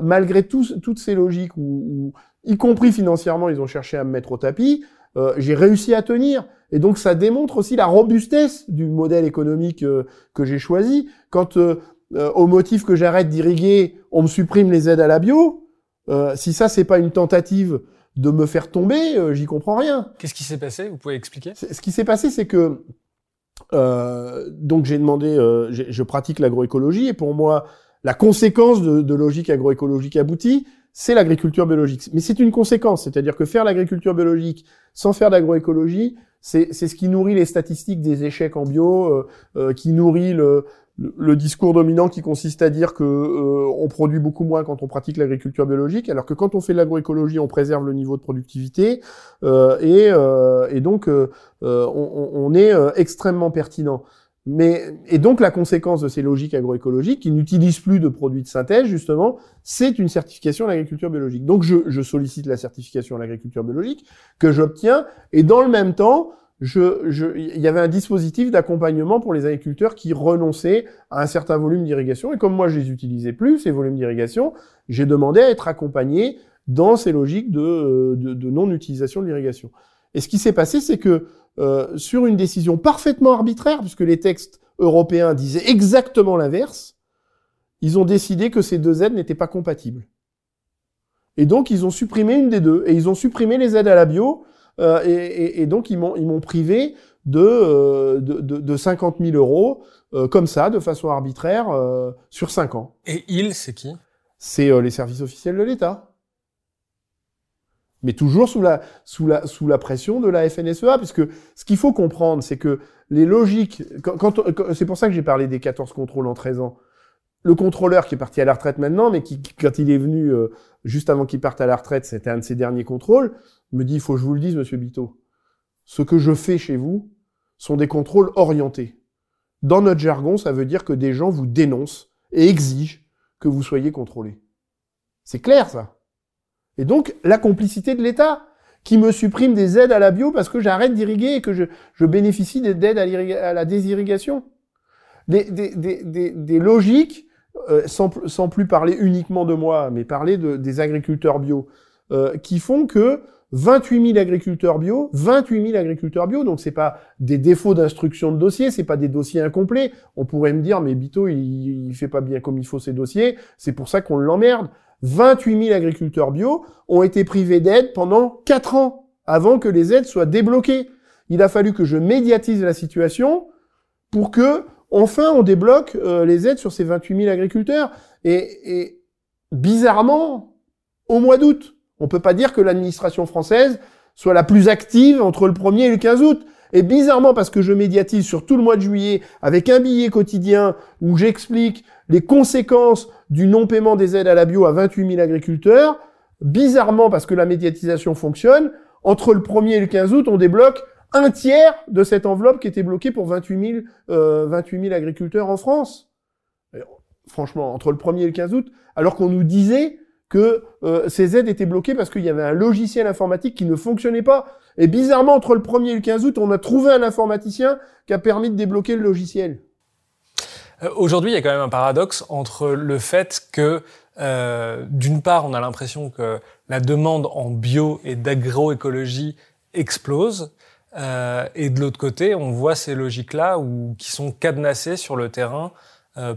malgré toutes ces logiques où, y compris financièrement, ils ont cherché à me mettre au tapis, j'ai réussi à tenir. Et donc ça démontre aussi la robustesse du modèle économique euh, que j'ai choisi. Quand euh, euh, au motif que j'arrête d'irriguer, on me supprime les aides à la bio, si ça c'est pas une tentative de me faire tomber, j'y comprends rien.
Qu'est-ce qui s'est passé? Vous pouvez expliquer?
Ce qui s'est passé, c'est que donc j'ai demandé, je pratique l'agroécologie et pour moi la conséquence de, de logique agroécologique aboutie, c'est l'agriculture biologique. Mais c'est une conséquence, c'est-à-dire que faire l'agriculture biologique sans faire d'agroécologie, c'est ce qui nourrit les statistiques des échecs en bio, euh, euh, qui nourrit le, discours dominant qui consiste à dire que euh, on produit beaucoup moins quand on pratique l'agriculture biologique, alors que quand on fait de l'agroécologie, on préserve le niveau de productivité et, donc on, on, est extrêmement pertinent. Mais, et donc la conséquence de ces logiques agroécologiques qui n'utilisent plus de produits de synthèse, justement, c'est une certification à l'agriculture biologique. Donc je, je, sollicite la certification à l'agriculture biologique que j'obtiens, et dans le même temps, il y avait un dispositif d'accompagnement pour les agriculteurs qui renonçaient à un certain volume d'irrigation. Et comme moi, je les utilisais plus, ces volumes d'irrigation, j'ai demandé à être accompagné dans ces logiques de, de non-utilisation de l'irrigation. Et ce qui s'est passé, c'est que euh, sur une décision parfaitement arbitraire, puisque les textes européens disaient exactement l'inverse, ils ont décidé que ces deux aides n'étaient pas compatibles. Et donc, ils ont supprimé une des deux. Et ils ont supprimé les aides à la bio. Euh, et, et, donc, ils m'ont, ils m'ont privé de, euh, de, de, de, 50 000 euros, euh, comme ça, de façon arbitraire, euh, sur 5 ans.
Et ils, c'est qui?
C'est les services officiels de l'État mais toujours sous la, sous la, sous la pression de la FNSEA, puisque ce qu'il faut comprendre, c'est que les logiques, c'est pour ça que j'ai parlé des 14 contrôles en 13 ans. Le contrôleur qui est parti à la retraite maintenant, mais qui, quand il est venu euh, juste avant qu'il parte à la retraite, c'était un de ses derniers contrôles, me dit, il faut que je vous le dise, monsieur Bito, ce que je fais chez vous sont des contrôles orientés. Dans notre jargon, ça veut dire que des gens vous dénoncent et exigent que vous soyez contrôlé. C'est clair, ça? Et donc, la complicité de l'État qui me supprime des aides à la bio parce que j'arrête d'irriguer et que je, bénéficie d'aides à, à, la désirrigation. Des, des, des, des logiques, euh, sans, sans, plus parler uniquement de moi, mais parler de, des agriculteurs bio, euh, qui font que 28 000 agriculteurs bio, 28 000 agriculteurs bio, donc c'est pas des défauts d'instruction de dossier, c'est pas des dossiers incomplets. On pourrait me dire, mais Bito, il, il fait pas bien comme il faut ses dossiers, c'est pour ça qu'on l'emmerde. 28 000 agriculteurs bio ont été privés d'aide pendant 4 ans avant que les aides soient débloquées. Il a fallu que je médiatise la situation pour que, enfin, on débloque euh, les aides sur ces 28 000 agriculteurs. Et, et bizarrement, au mois d'août, on peut pas dire que l'administration française soit la plus active entre le 1er et le 15 août. Et bizarrement, parce que je médiatise sur tout le mois de juillet avec un billet quotidien où j'explique les conséquences du non-paiement des aides à la bio à 28 000 agriculteurs, bizarrement, parce que la médiatisation fonctionne, entre le 1er et le 15 août, on débloque un tiers de cette enveloppe qui était bloquée pour 28 000, euh, 28 000 agriculteurs en France. franchement, entre le 1er et le 15 août, alors qu'on nous disait que euh, ces aides étaient bloquées parce qu'il y avait un logiciel informatique qui ne fonctionnait pas. Et bizarrement, entre le 1er et le 15 août, on a trouvé un informaticien qui a permis de débloquer le logiciel.
Euh, aujourd'hui, il y a quand même un paradoxe entre le fait que, euh, d'une part, on a l'impression que la demande en bio et d'agroécologie explose, et de l'autre côté, on voit ces logiques-là qui sont cadenassées sur le terrain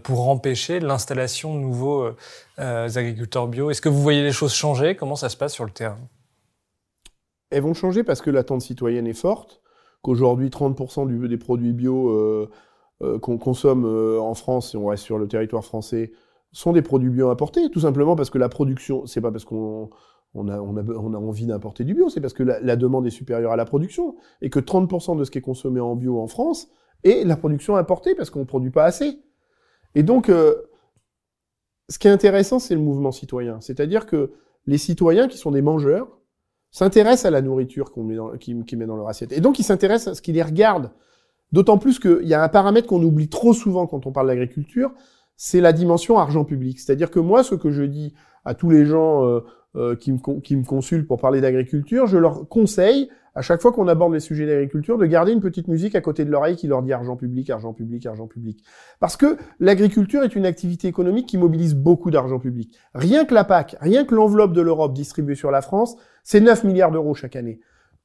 pour empêcher l'installation de nouveaux euh, euh, agriculteurs bio. Est-ce que vous voyez les choses changer? Comment ça se passe sur le terrain?
Elles vont changer parce que l'attente citoyenne est forte, qu'aujourd'hui 30% du, des produits bio euh, qu'on consomme euh, en France, si on reste sur le territoire français, sont des produits bio importés, tout simplement parce que la production, c'est pas parce qu'on on a, on a, on a envie d'importer du bio, c'est parce que la, la, demande est supérieure à la production, et que 30% de ce qui est consommé en bio en France est la production importée, parce qu'on ne produit pas assez. Et donc, euh, ce qui est intéressant, c'est le mouvement citoyen. C'est-à-dire que les citoyens, qui sont des mangeurs, s'intéressent à la nourriture qu'on met dans, qui, qui met dans leur assiette. Et donc, ils s'intéressent à ce qu'ils les regardent. D'autant plus qu'il y a un paramètre qu'on oublie trop souvent quand on parle d'agriculture, c'est la dimension argent public. C'est-à-dire que moi, ce que je dis à tous les gens euh, euh, qui, me, qui me consultent pour parler d'agriculture, je leur conseille, à chaque fois qu'on aborde les sujets d'agriculture, de garder une petite musique à côté de l'oreille qui leur dit argent public, argent public, argent public. Parce que l'agriculture est une activité économique qui mobilise beaucoup d'argent public. Rien que la PAC, rien que l'enveloppe de l'Europe distribuée sur la France, c'est 9 milliards d'euros chaque année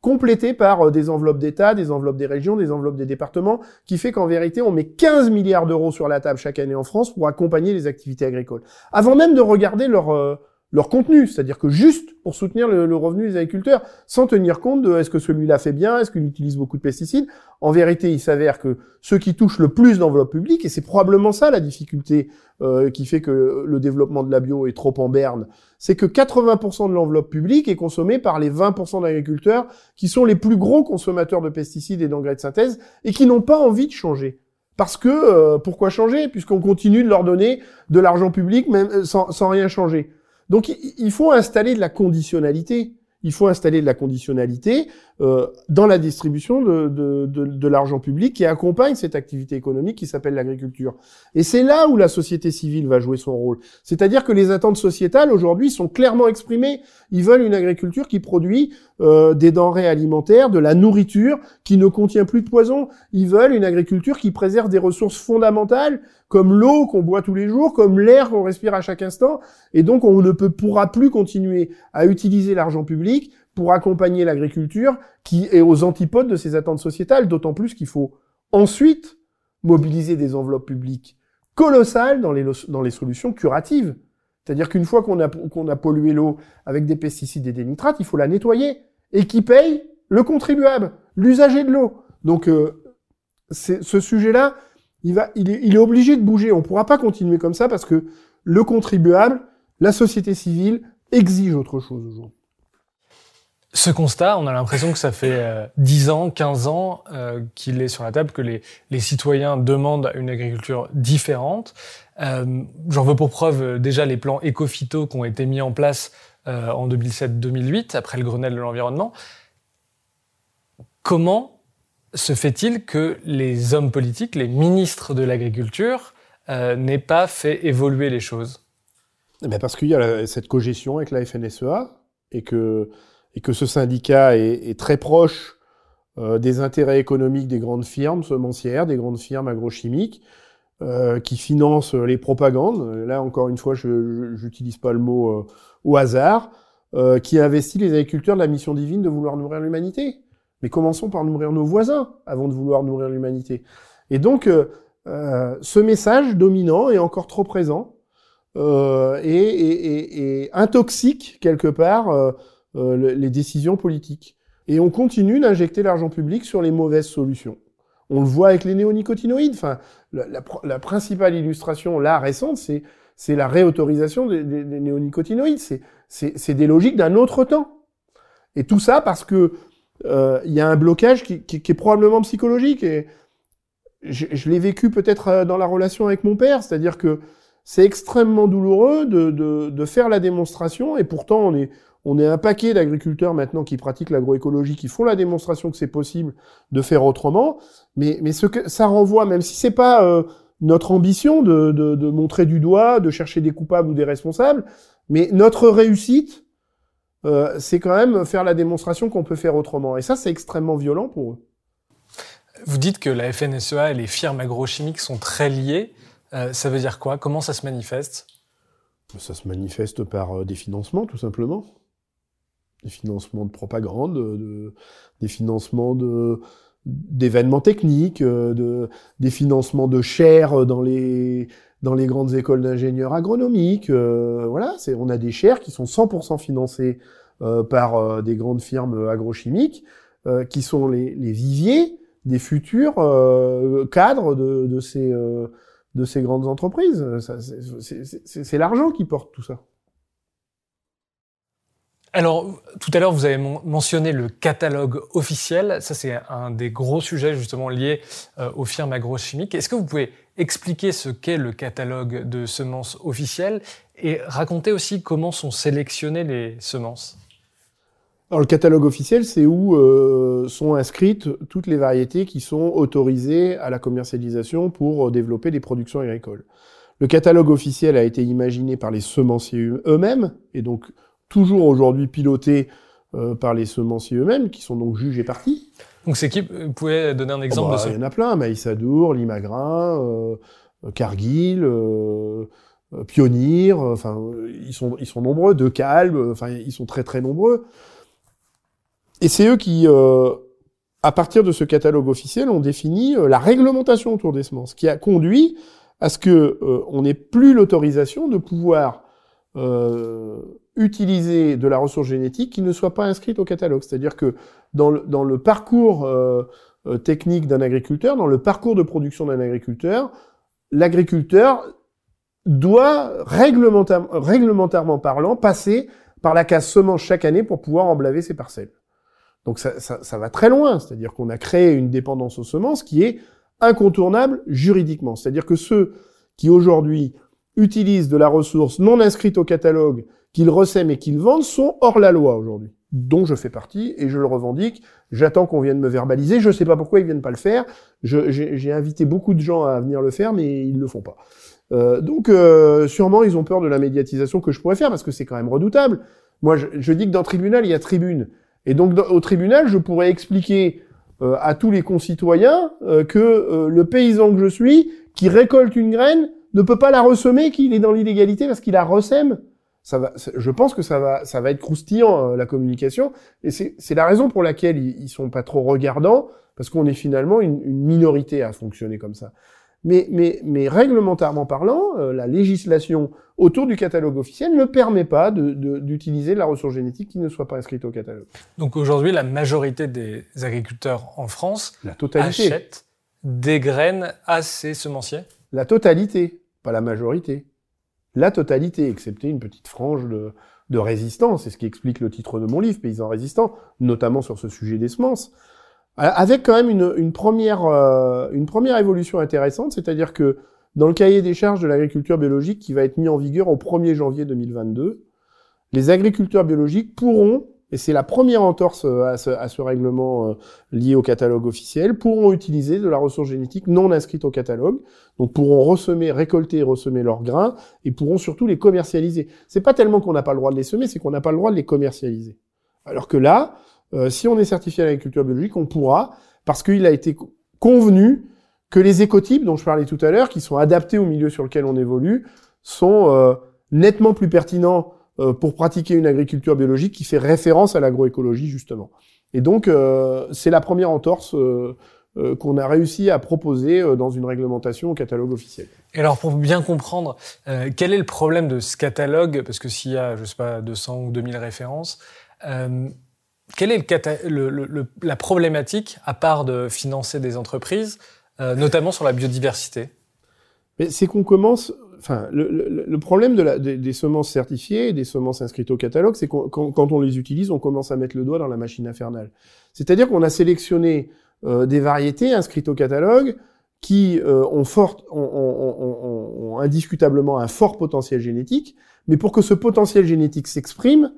complété par euh, des enveloppes d'État, des enveloppes des régions, des enveloppes des départements, qui fait qu'en vérité, on met 15 milliards d'euros sur la table chaque année en France pour accompagner les activités agricoles. Avant même de regarder leur, euh, leur contenu, c'est-à-dire que juste pour soutenir le, revenu des agriculteurs, sans tenir compte de est-ce que celui-là fait bien, est-ce qu'il utilise beaucoup de pesticides. En vérité, il s'avère que ceux qui touchent le plus d'enveloppes publiques, et c'est probablement ça la difficulté euh, qui fait que le développement de la bio est trop en berne, c'est que 80% de l'enveloppe publique est consommée par les 20% d'agriculteurs qui sont les plus gros consommateurs de pesticides et d'engrais de synthèse et qui n'ont pas envie de changer. Parce que, euh, pourquoi changer? Puisqu'on continue de leur donner de l'argent public même sans, sans rien changer. Donc il faut installer de la conditionnalité. il faut installer de la conditionnalité euh, dans la distribution de, de, l'argent public qui accompagne cette activité économique qui s'appelle l'agriculture. Et c'est là où la société civile va jouer son rôle. C'est-à-dire que les attentes sociétales aujourd'hui sont clairement exprimées. Ils veulent une agriculture qui produit euh, des denrées alimentaires, de la nourriture, qui ne contient plus de poison. Ils veulent une agriculture qui préserve des ressources fondamentales comme l'eau qu'on boit tous les jours, comme l'air qu'on respire à chaque instant. Et donc on ne pourra plus continuer à utiliser l'argent public pour accompagner l'agriculture qui est aux antipodes de ces attentes sociétales, d'autant plus qu'il faut ensuite mobiliser des enveloppes publiques colossales dans les, solutions curatives. C'est-à-dire qu'une fois qu'on a, qu'on a pollué l'eau avec des pesticides et des nitrates, il faut la nettoyer. Et qui paye? Le contribuable, l'usager de l'eau. Donc euh, ce sujet-là, il, est, obligé de bouger. On ne pourra pas continuer comme ça parce que le contribuable, la société civile, exige autre chose aujourd'hui.
Ce constat, on a l'impression que ça fait 10 euh, ans, 15 ans euh, qu'il est sur la table, que les, citoyens demandent une agriculture différente. Euh, J'en veux pour preuve euh, déjà les plans éco-phyto qui ont été mis en place en 2007-2008, après le Grenelle de l'environnement. Comment se fait-il que les hommes politiques, les ministres de l'agriculture, n'aient pas fait évoluer les choses?
Eh Parce qu'il y a cette cogestion avec la FNSEA et que ce syndicat est, très proche euh, des intérêts économiques des grandes firmes semencières, des grandes firmes agrochimiques, euh, qui financent les propagandes. Là, encore une fois, je n'utilise pas le mot euh, au hasard, qui investit les agriculteurs de la mission divine de vouloir nourrir l'humanité. Mais commençons par nourrir nos voisins avant de vouloir nourrir l'humanité. Et donc, ce message dominant est encore trop présent et, et, intoxique quelque part euh, les décisions politiques. Et on continue d'injecter l'argent public sur les mauvaises solutions. On le voit avec les néonicotinoïdes. Enfin, la, principale illustration là récente, c'est la réautorisation des, néonicotinoïdes. C'est des logiques d'un autre temps. Et tout ça parce que euh, il y a un blocage qui, qui, qui, est probablement psychologique. Et je, je l'ai vécu peut-être euh, dans la relation avec mon père, c'est-à-dire que c'est extrêmement douloureux de, de, de, faire la démonstration, et pourtant on est, on est un paquet d'agriculteurs maintenant qui pratiquent l'agroécologie, qui font la démonstration que c'est possible de faire autrement. Mais, mais ce que ça renvoie, même si c'est pas euh, notre ambition de, de, de, montrer du doigt, de chercher des coupables ou des responsables, mais notre réussite, euh, c'est quand même faire la démonstration qu'on peut faire autrement. Et ça, c'est extrêmement violent pour eux.
Vous dites que la FNSEA et les firmes agrochimiques sont très liées. Euh, ça veut dire quoi? Comment ça se manifeste?
Ça se manifeste par des financements, tout simplement des financements de propagande, de, des financements de d'événements techniques, euh, de, des financements de chaires dans les dans les grandes écoles d'ingénieurs agronomiques. Euh, voilà, c'est on a des chaires qui sont 100% financées euh, par des grandes firmes agrochimiques, qui sont les, les, viviers des futurs cadres de, de ces de ces grandes entreprises. C'est l'argent qui porte tout ça.
Alors, tout à l'heure, vous avez mentionné le catalogue officiel. Ça, c'est un des gros sujets justement liés euh, aux firmes agrochimiques. Est-ce que vous pouvez expliquer ce qu'est le catalogue de semences officielles et raconter aussi comment sont sélectionnées les semences?
Alors, le catalogue officiel, c'est où euh, sont inscrites toutes les variétés qui sont autorisées à la commercialisation pour développer des productions agricoles. Le catalogue officiel a été imaginé par les semenciers eux-mêmes, et donc toujours aujourd'hui piloté euh, par les semenciers eux-mêmes, qui sont donc juges et partis.
Donc c'est qui Vous pouvez donner un exemple
oh
de ça
Il y en a plein, Maïs Adour, Limagrin, euh, Cargill, euh, Pionir, enfin ils sont ils sont nombreux, De Calme, enfin ils sont très très nombreux. Et c'est eux qui, à partir de ce catalogue officiel, ont défini la réglementation autour des semences, qui a conduit à ce que on n'ait plus l'autorisation de pouvoir utiliser de la ressource génétique qui ne soit pas inscrite au catalogue. C'est-à-dire que dans le, dans le parcours euh, euh, technique d'un agriculteur, dans le parcours de production d'un agriculteur, l'agriculteur doit réglementairement parlant passer par la case semence chaque année pour pouvoir emblaver ses parcelles. Donc ça, ça, ça va très loin, c'est-à-dire qu'on a créé une dépendance aux semences qui est incontournable juridiquement. C'est-à-dire que ceux qui aujourd'hui utilisent de la ressource non inscrite au catalogue qu'ils ressèment et qu'ils vendent sont hors la loi aujourd'hui. dont je fais partie, et je le revendique. J'attends qu'on vienne me verbaliser. Je ne sais pas pourquoi ils viennent pas le faire. J'ai invité beaucoup de gens à venir le faire, mais ils le font pas. Euh, donc, euh, sûrement, ils ont peur de la médiatisation que je pourrais faire, parce que c'est quand même redoutable. Moi, je, je, dis que dans tribunal, il y a tribune. Et donc, au tribunal, je pourrais expliquer euh, à tous les concitoyens euh, que euh, le paysan que je suis, qui récolte une graine, ne peut pas la ressemer, qu'il est dans l'illégalité parce qu'il la ressème ça va, je pense que ça va, ça va être croustillant euh, la communication, et c'est la raison pour laquelle ils, ils, sont pas trop regardants, parce qu'on est finalement une, une, minorité à fonctionner comme ça. Mais, mais, mais réglementairement parlant, euh, la législation autour du catalogue officiel ne permet pas d'utiliser de, de, la ressource génétique qui ne soit pas inscrite au catalogue.
Donc aujourd'hui, la majorité des agriculteurs en France
la totalité.
achètent des graines à ces semenciers?
La totalité, pas la majorité la totalité, excepté une petite frange de, résistance. C'est ce qui explique le titre de mon livre, Paysans résistants, notamment sur ce sujet des semences. Avec quand même une, une première, euh, une première évolution intéressante, c'est-à-dire que dans le cahier des charges de l'agriculture biologique qui va être mis en vigueur au 1er janvier 2022, les agriculteurs biologiques pourront et c'est la première entorse euh, à ce, à ce règlement euh, lié au catalogue officiel, pourront utiliser de la ressource génétique non inscrite au catalogue, donc pourront ressemer, récolter et ressemer leurs grains, et pourront surtout les commercialiser. C'est pas tellement qu'on n'a pas le droit de les semer, c'est qu'on n'a pas le droit de les commercialiser. Alors que là, euh, si on est certifié à l'agriculture biologique, on pourra, parce qu'il a été convenu que les écotypes dont je parlais tout à l'heure, qui sont adaptés au milieu sur lequel on évolue, sont euh, nettement plus pertinents pour pratiquer une agriculture biologique qui fait référence à l'agroécologie justement. Et donc euh, c'est la première entorse euh, qu'on a réussi à proposer dans une réglementation au catalogue officiel.
Et alors pour bien comprendre, quel est le problème de ce catalogue Parce que s'il y a, je sais pas, 200 ou 2000 références, quelle est le, le, le, la problématique, à part de financer des entreprises, notamment sur la biodiversité?
C'est qu'on commence le, problème des, semences certifiées, des semences inscrites au catalogue, c'est quand, quand on les utilise, on commence à mettre le doigt dans la machine infernale. C'est-à-dire qu'on a sélectionné euh, des variétés inscrites au catalogue qui euh, ont, fort, ont, ont, ont, indiscutablement un fort potentiel génétique, mais pour que ce potentiel génétique s'exprime,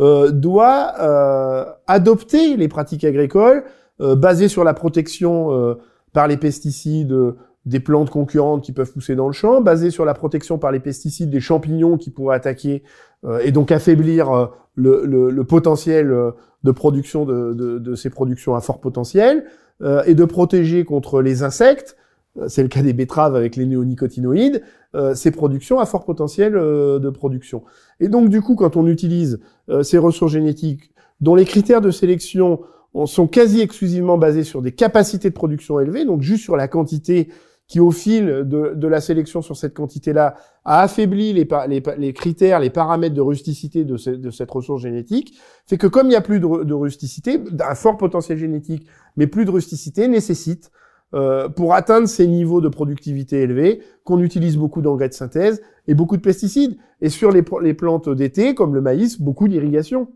euh, doit euh, adopter les pratiques agricoles euh, basées sur la protection par les pesticides des plantes concurrentes qui peuvent pousser dans le champ, basées sur la protection par les pesticides des champignons qui pourraient attaquer euh, et donc affaiblir euh, le, le, le, potentiel euh, de production de, de, de, ces productions à fort potentiel, euh, et de protéger contre les insectes, c'est le cas des betteraves avec les néonicotinoïdes, ces productions à fort potentiel de production. Et donc du coup, quand on utilise ces ressources génétiques dont les critères de sélection sont quasi exclusivement basés sur des capacités de production élevées, donc juste sur la quantité qui au fil de, de la sélection sur cette quantité-là a affaibli les, les, les, critères, les paramètres de rusticité de, de, cette ressource génétique, fait que comme il n'y a plus de, rusticité, un fort potentiel génétique, mais plus de rusticité, nécessite euh, pour atteindre ces niveaux de productivité élevés, qu'on utilise beaucoup d'engrais de synthèse et beaucoup de pesticides. Et sur les, les plantes d'été, comme le maïs, beaucoup d'irrigation.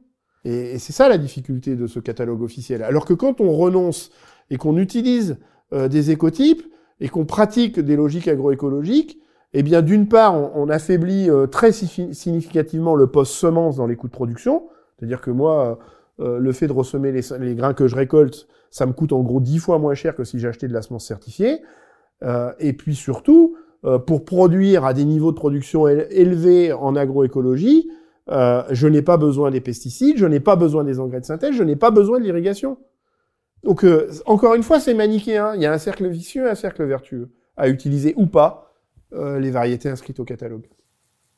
Et, et c'est ça la difficulté de ce catalogue officiel. Alors que quand on renonce et qu'on utilise euh, des écotypes, et qu'on pratique des logiques agroécologiques, eh bien, d'une part, on, affaiblit euh, très significativement le post-semence dans les coûts de production. C'est-à-dire que moi, euh, le fait de ressemer les, grains que je récolte, ça me coûte en gros dix fois moins cher que si j'achetais de la semence certifiée. Euh, et puis surtout, pour produire à des niveaux de production élevés en agroécologie, je n'ai pas besoin des pesticides, je n'ai pas besoin des engrais de synthèse, je n'ai pas besoin de l'irrigation. Donc, euh, encore une fois, c'est manichéen. Il y a un cercle vicieux un cercle vertueux à utiliser ou pas euh, les variétés inscrites au catalogue.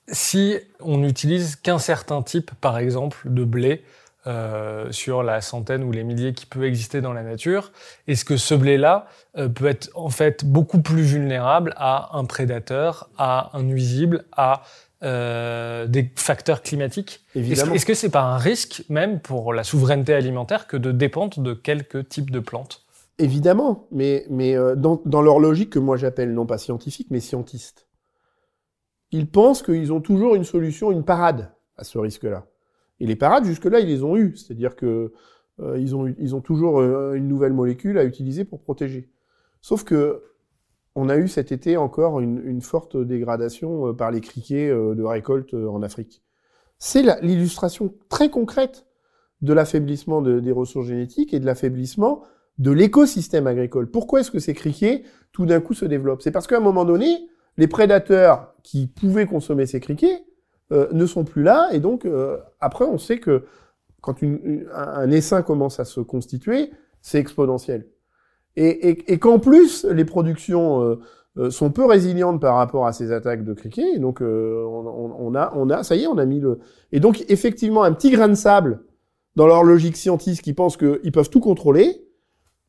Si on n'utilise qu'un certain type, par exemple, de blé euh, sur la centaine ou les milliers qui peut exister dans la nature, est-ce que ce blé-là peut être en fait beaucoup plus vulnérable à un prédateur, à un nuisible, à euh, des facteurs climatiques.
Évidemment.
Est-ce que c'est pas un risque même pour la souveraineté alimentaire que de dépendre de quelques types de plantes?
Évidemment, mais, mais euh, dans, dans, leur logique que moi j'appelle non pas scientifique, mais scientiste, ils pensent qu'ils ont toujours une solution, une parade à ce risque-là. Et les parades, jusque-là, ils les ont eues. C'est-à-dire que euh, ils, ont, ils ont toujours euh, une nouvelle molécule à utiliser pour protéger. Sauf que on a eu cet été encore une, une forte dégradation euh, par les criquets euh, de récolte euh, en Afrique. C'est l'illustration très concrète de l'affaiblissement des ressources génétiques et de l'affaiblissement de l'écosystème agricole. Pourquoi est-ce que ces criquets, tout d'un coup, se développent? C'est parce qu'à un moment donné, les prédateurs qui pouvaient consommer ces criquets euh, ne sont plus là, et donc euh, après, on sait que quand une, un essaim commence à se constituer, c'est exponentiel. Et, et, et qu'en plus, les productions euh, euh, sont peu résilientes par rapport à ces attaques de criquets, et donc euh, on, on, a, on a, ça y est, on a mis le... Et donc, effectivement, un petit grain de sable dans leur logique scientifique qui pense qu'ils peuvent tout contrôler,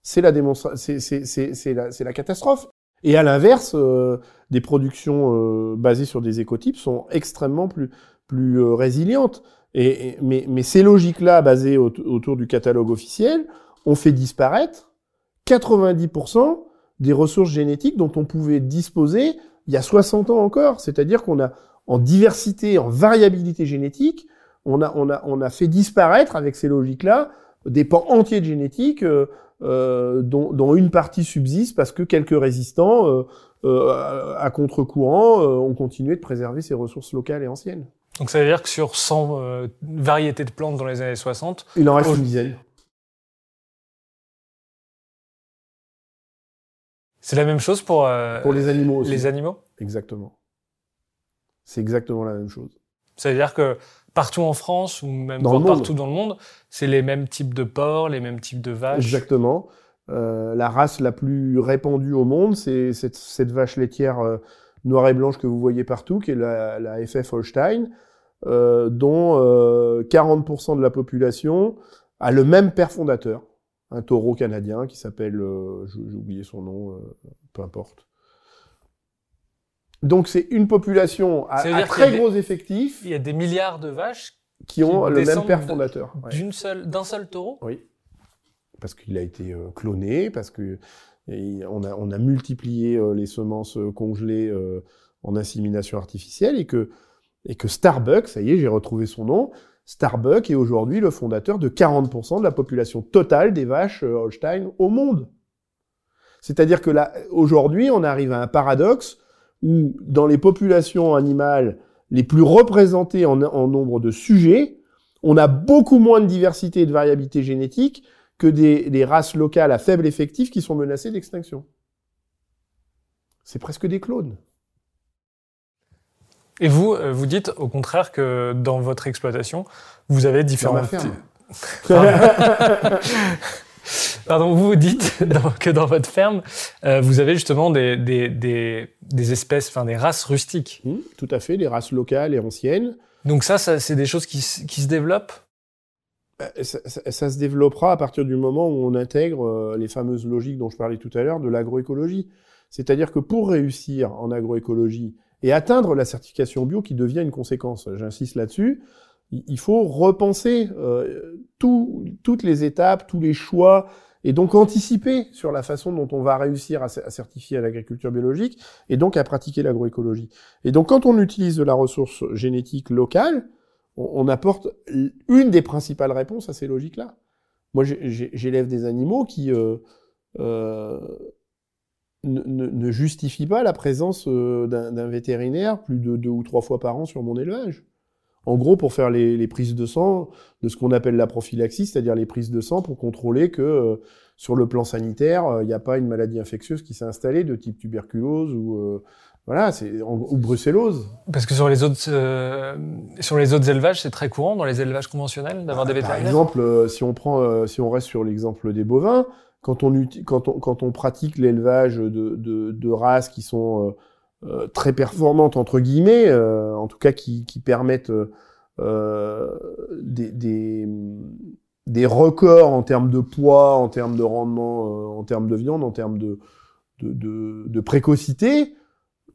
c'est la, c'est la, la catastrophe. Et à l'inverse, euh, des productions euh, basées sur des écotypes sont extrêmement plus, plus euh, résilientes. Et, mais, mais, ces logiques-là, basées autour du catalogue officiel, ont fait disparaître 90% des ressources génétiques dont on pouvait disposer il y a 60 ans encore. C'est-à-dire qu'on a, en diversité, en variabilité génétique, on a, on a, on a fait disparaître avec ces logiques-là des pans entiers de génétique euh, dont, dont, une partie subsiste parce que quelques résistants euh, euh, à contre-courant ont continué de préserver ces ressources locales et anciennes.
Donc ça veut dire que sur 100 variétés de plantes dans les années 60...
Il en reste une dizaine.
C'est la même chose pour,
pour les animaux aussi.
Les animaux?
Exactement. C'est exactement la même chose.
Ça veut dire que partout en France ou même partout dans le monde, c'est les mêmes types de porcs, les mêmes types de vaches.
Exactement. Euh, la race la plus répandue au monde, c'est cette, cette, vache laitière euh, noire et blanche que vous voyez partout, qui est la, la FF Holstein, euh, dont 40% euh, de la population a le même père fondateur, un taureau canadien qui s'appelle, euh, j'ai oublié son nom, peu importe. Donc c'est une population à, très gros effectifs.
Il y a des milliards de vaches
qui ont le même père fondateur.
D'un seul taureau?
Oui, parce qu'il a été euh, cloné, parce que on a, on a multiplié euh, les semences euh, congelées en insémination artificielle et que et que Starbucks, ça y est, j'ai retrouvé son nom. Starbucks est aujourd'hui le fondateur de 40% de la population totale des vaches Holstein au monde. C'est-à-dire que là, aujourd'hui, on arrive à un paradoxe où dans les populations animales les plus représentées en, nombre de sujets, on a beaucoup moins de diversité et de variabilité génétique que des, races locales à faible effectif qui sont menacées d'extinction. C'est presque des clones.
Et vous, euh, vous dites au contraire que dans votre exploitation, vous avez différents... Pardon, vous dites que dans votre ferme, euh, vous avez justement des, des, des, des, espèces, enfin des races rustiques.
Mmh, tout à fait, des races locales et anciennes.
Donc ça, ça c'est des choses qui, qui se développent?
Ça, ça, ça, se développera à partir du moment où on intègre euh, les fameuses logiques dont je parlais tout à l'heure de l'agroécologie. C'est-à-dire que pour réussir en agroécologie et atteindre la certification bio qui devient une conséquence, j'insiste là-dessus, il faut repenser euh, tout, toutes les étapes, tous les choix, et donc anticiper sur la façon dont on va réussir à, certifier l'agriculture biologique, et donc à pratiquer l'agroécologie. Et donc quand on utilise de la ressource génétique locale, on, apporte une des principales réponses à ces logiques-là. Moi, j'élève des animaux qui euh, euh, ne, ne, justifient pas la présence euh, d'un vétérinaire plus de deux ou trois fois par an sur mon élevage. En gros, pour faire les, prises de sang, de ce qu'on appelle la prophylaxie, c'est-à-dire les prises de sang pour contrôler que euh, sur le plan sanitaire, euh, il n'y a pas une maladie infectieuse qui s'est installée de type tuberculose ou euh, voilà, c'est ou brucellose.
Parce que sur les autres sur les autres élevages, c'est très courant dans les élevages conventionnels d'avoir des vétérinaires?
Par exemple, si on prend si on reste sur l'exemple des bovins, quand on pratique l'élevage de, races qui sont euh, très performantes entre guillemets, euh, en tout cas qui, permettent euh, des, records en termes de poids, en termes de rendement, en termes de viande, en termes de précocité.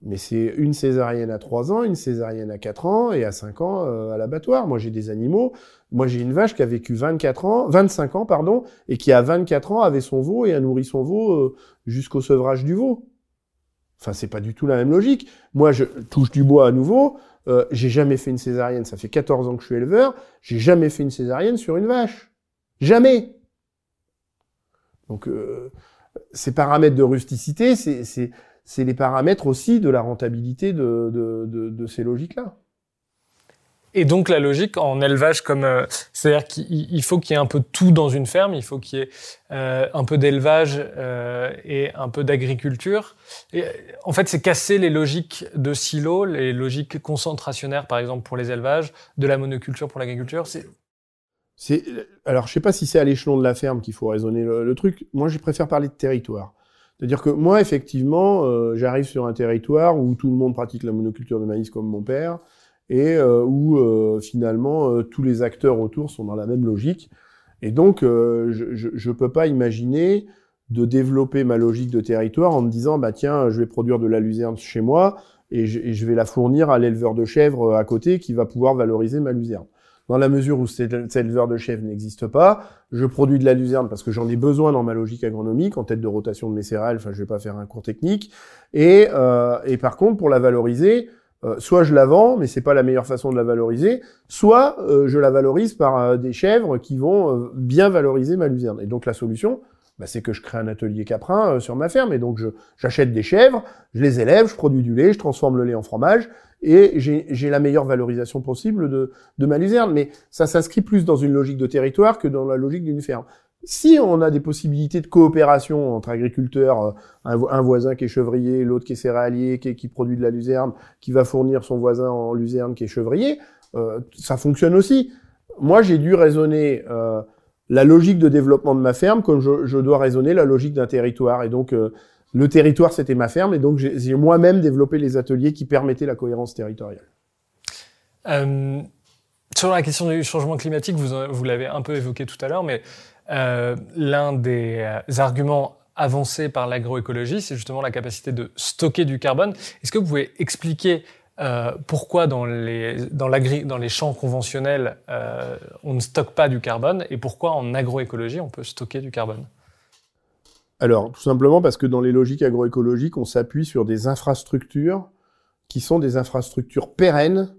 Mais c'est une césarienne à 3 ans, une césarienne à 4 ans et à 5 ans à l'abattoir. Moi, j'ai des animaux. Moi, j'ai une vache qui a vécu 24 ans, 25 ans, pardon, et qui à 24 ans avait son veau et a nourri son veau jusqu'au sevrage du veau. Enfin, c'est pas du tout la même logique. Moi, je touche du bois à nouveau. Euh, j'ai jamais fait une césarienne. Ça fait 14 ans que je suis éleveur. J'ai jamais fait une césarienne sur une vache. Jamais. Donc, euh, ces paramètres de rusticité, c'est les paramètres aussi de la rentabilité de, de, de, de ces logiques-là.
Et donc la logique en élevage comme euh, c'est-à-dire qu'il faut qu'il y ait un peu de tout dans une ferme, il faut qu'il y ait euh, un peu d'élevage euh, et un peu d'agriculture. Et en fait, c'est casser les logiques de silo, les logiques concentrationnaires par exemple pour les élevages, de la monoculture pour l'agriculture. C'est
c'est alors je sais pas si c'est à l'échelon de la ferme qu'il faut raisonner le, truc. Moi, je préfère parler de territoire. C'est-à-dire que moi, effectivement, j'arrive sur un territoire où tout le monde pratique la monoculture de maïs comme mon père et euh, où euh, finalement euh, tous les acteurs autour sont dans la même logique. Et donc, je ne peux pas imaginer de développer ma logique de territoire en me disant, bah tiens, je vais produire de la luzerne chez moi et je, vais la fournir à l'éleveur de chèvres à côté qui va pouvoir valoriser ma luzerne. Dans la mesure où cet éleveur de chèvres n'existe pas, je produis de la luzerne parce que j'en ai besoin dans ma logique agronomique, en tête de rotation de mes céréales, enfin je vais pas faire un cours technique. Et, et par contre, pour la valoriser, euh, soit je la vends, mais c'est pas la meilleure façon de la valoriser, soit euh, je la valorise par euh, des chèvres qui vont bien valoriser ma luzerne. Et donc la solution, bah, c'est que je crée un atelier caprin sur ma ferme, et donc j'achète des chèvres, je les élève, je produis du lait, je transforme le lait en fromage, et j'ai la meilleure valorisation possible de, de ma luzerne. Mais ça s'inscrit plus dans une logique de territoire que dans la logique d'une ferme. Si on a des possibilités de coopération entre agriculteurs, euh, un, voisin qui est chevrier, l'autre qui est céréalier, qui, produit de la luzerne, qui va fournir son voisin en luzerne qui est chevrier, euh, ça fonctionne aussi. Moi, j'ai dû raisonner euh, la logique de développement de ma ferme comme je, dois raisonner la logique d'un territoire. Et donc, le territoire, c'était ma ferme, et donc j'ai moi-même développé les ateliers qui permettaient la cohérence territoriale.
sur la question du changement climatique, vous, l'avez un peu évoqué tout à l'heure, mais euh, l'un des euh, arguments avancés par l'agroécologie, c'est justement la capacité de stocker du carbone. Est-ce que vous pouvez expliquer euh, pourquoi dans les champs conventionnels, on ne stocke pas du carbone et pourquoi en agroécologie, on peut stocker du carbone?
Alors, tout simplement parce que dans les logiques agroécologiques, on s'appuie sur des infrastructures qui sont des infrastructures pérennes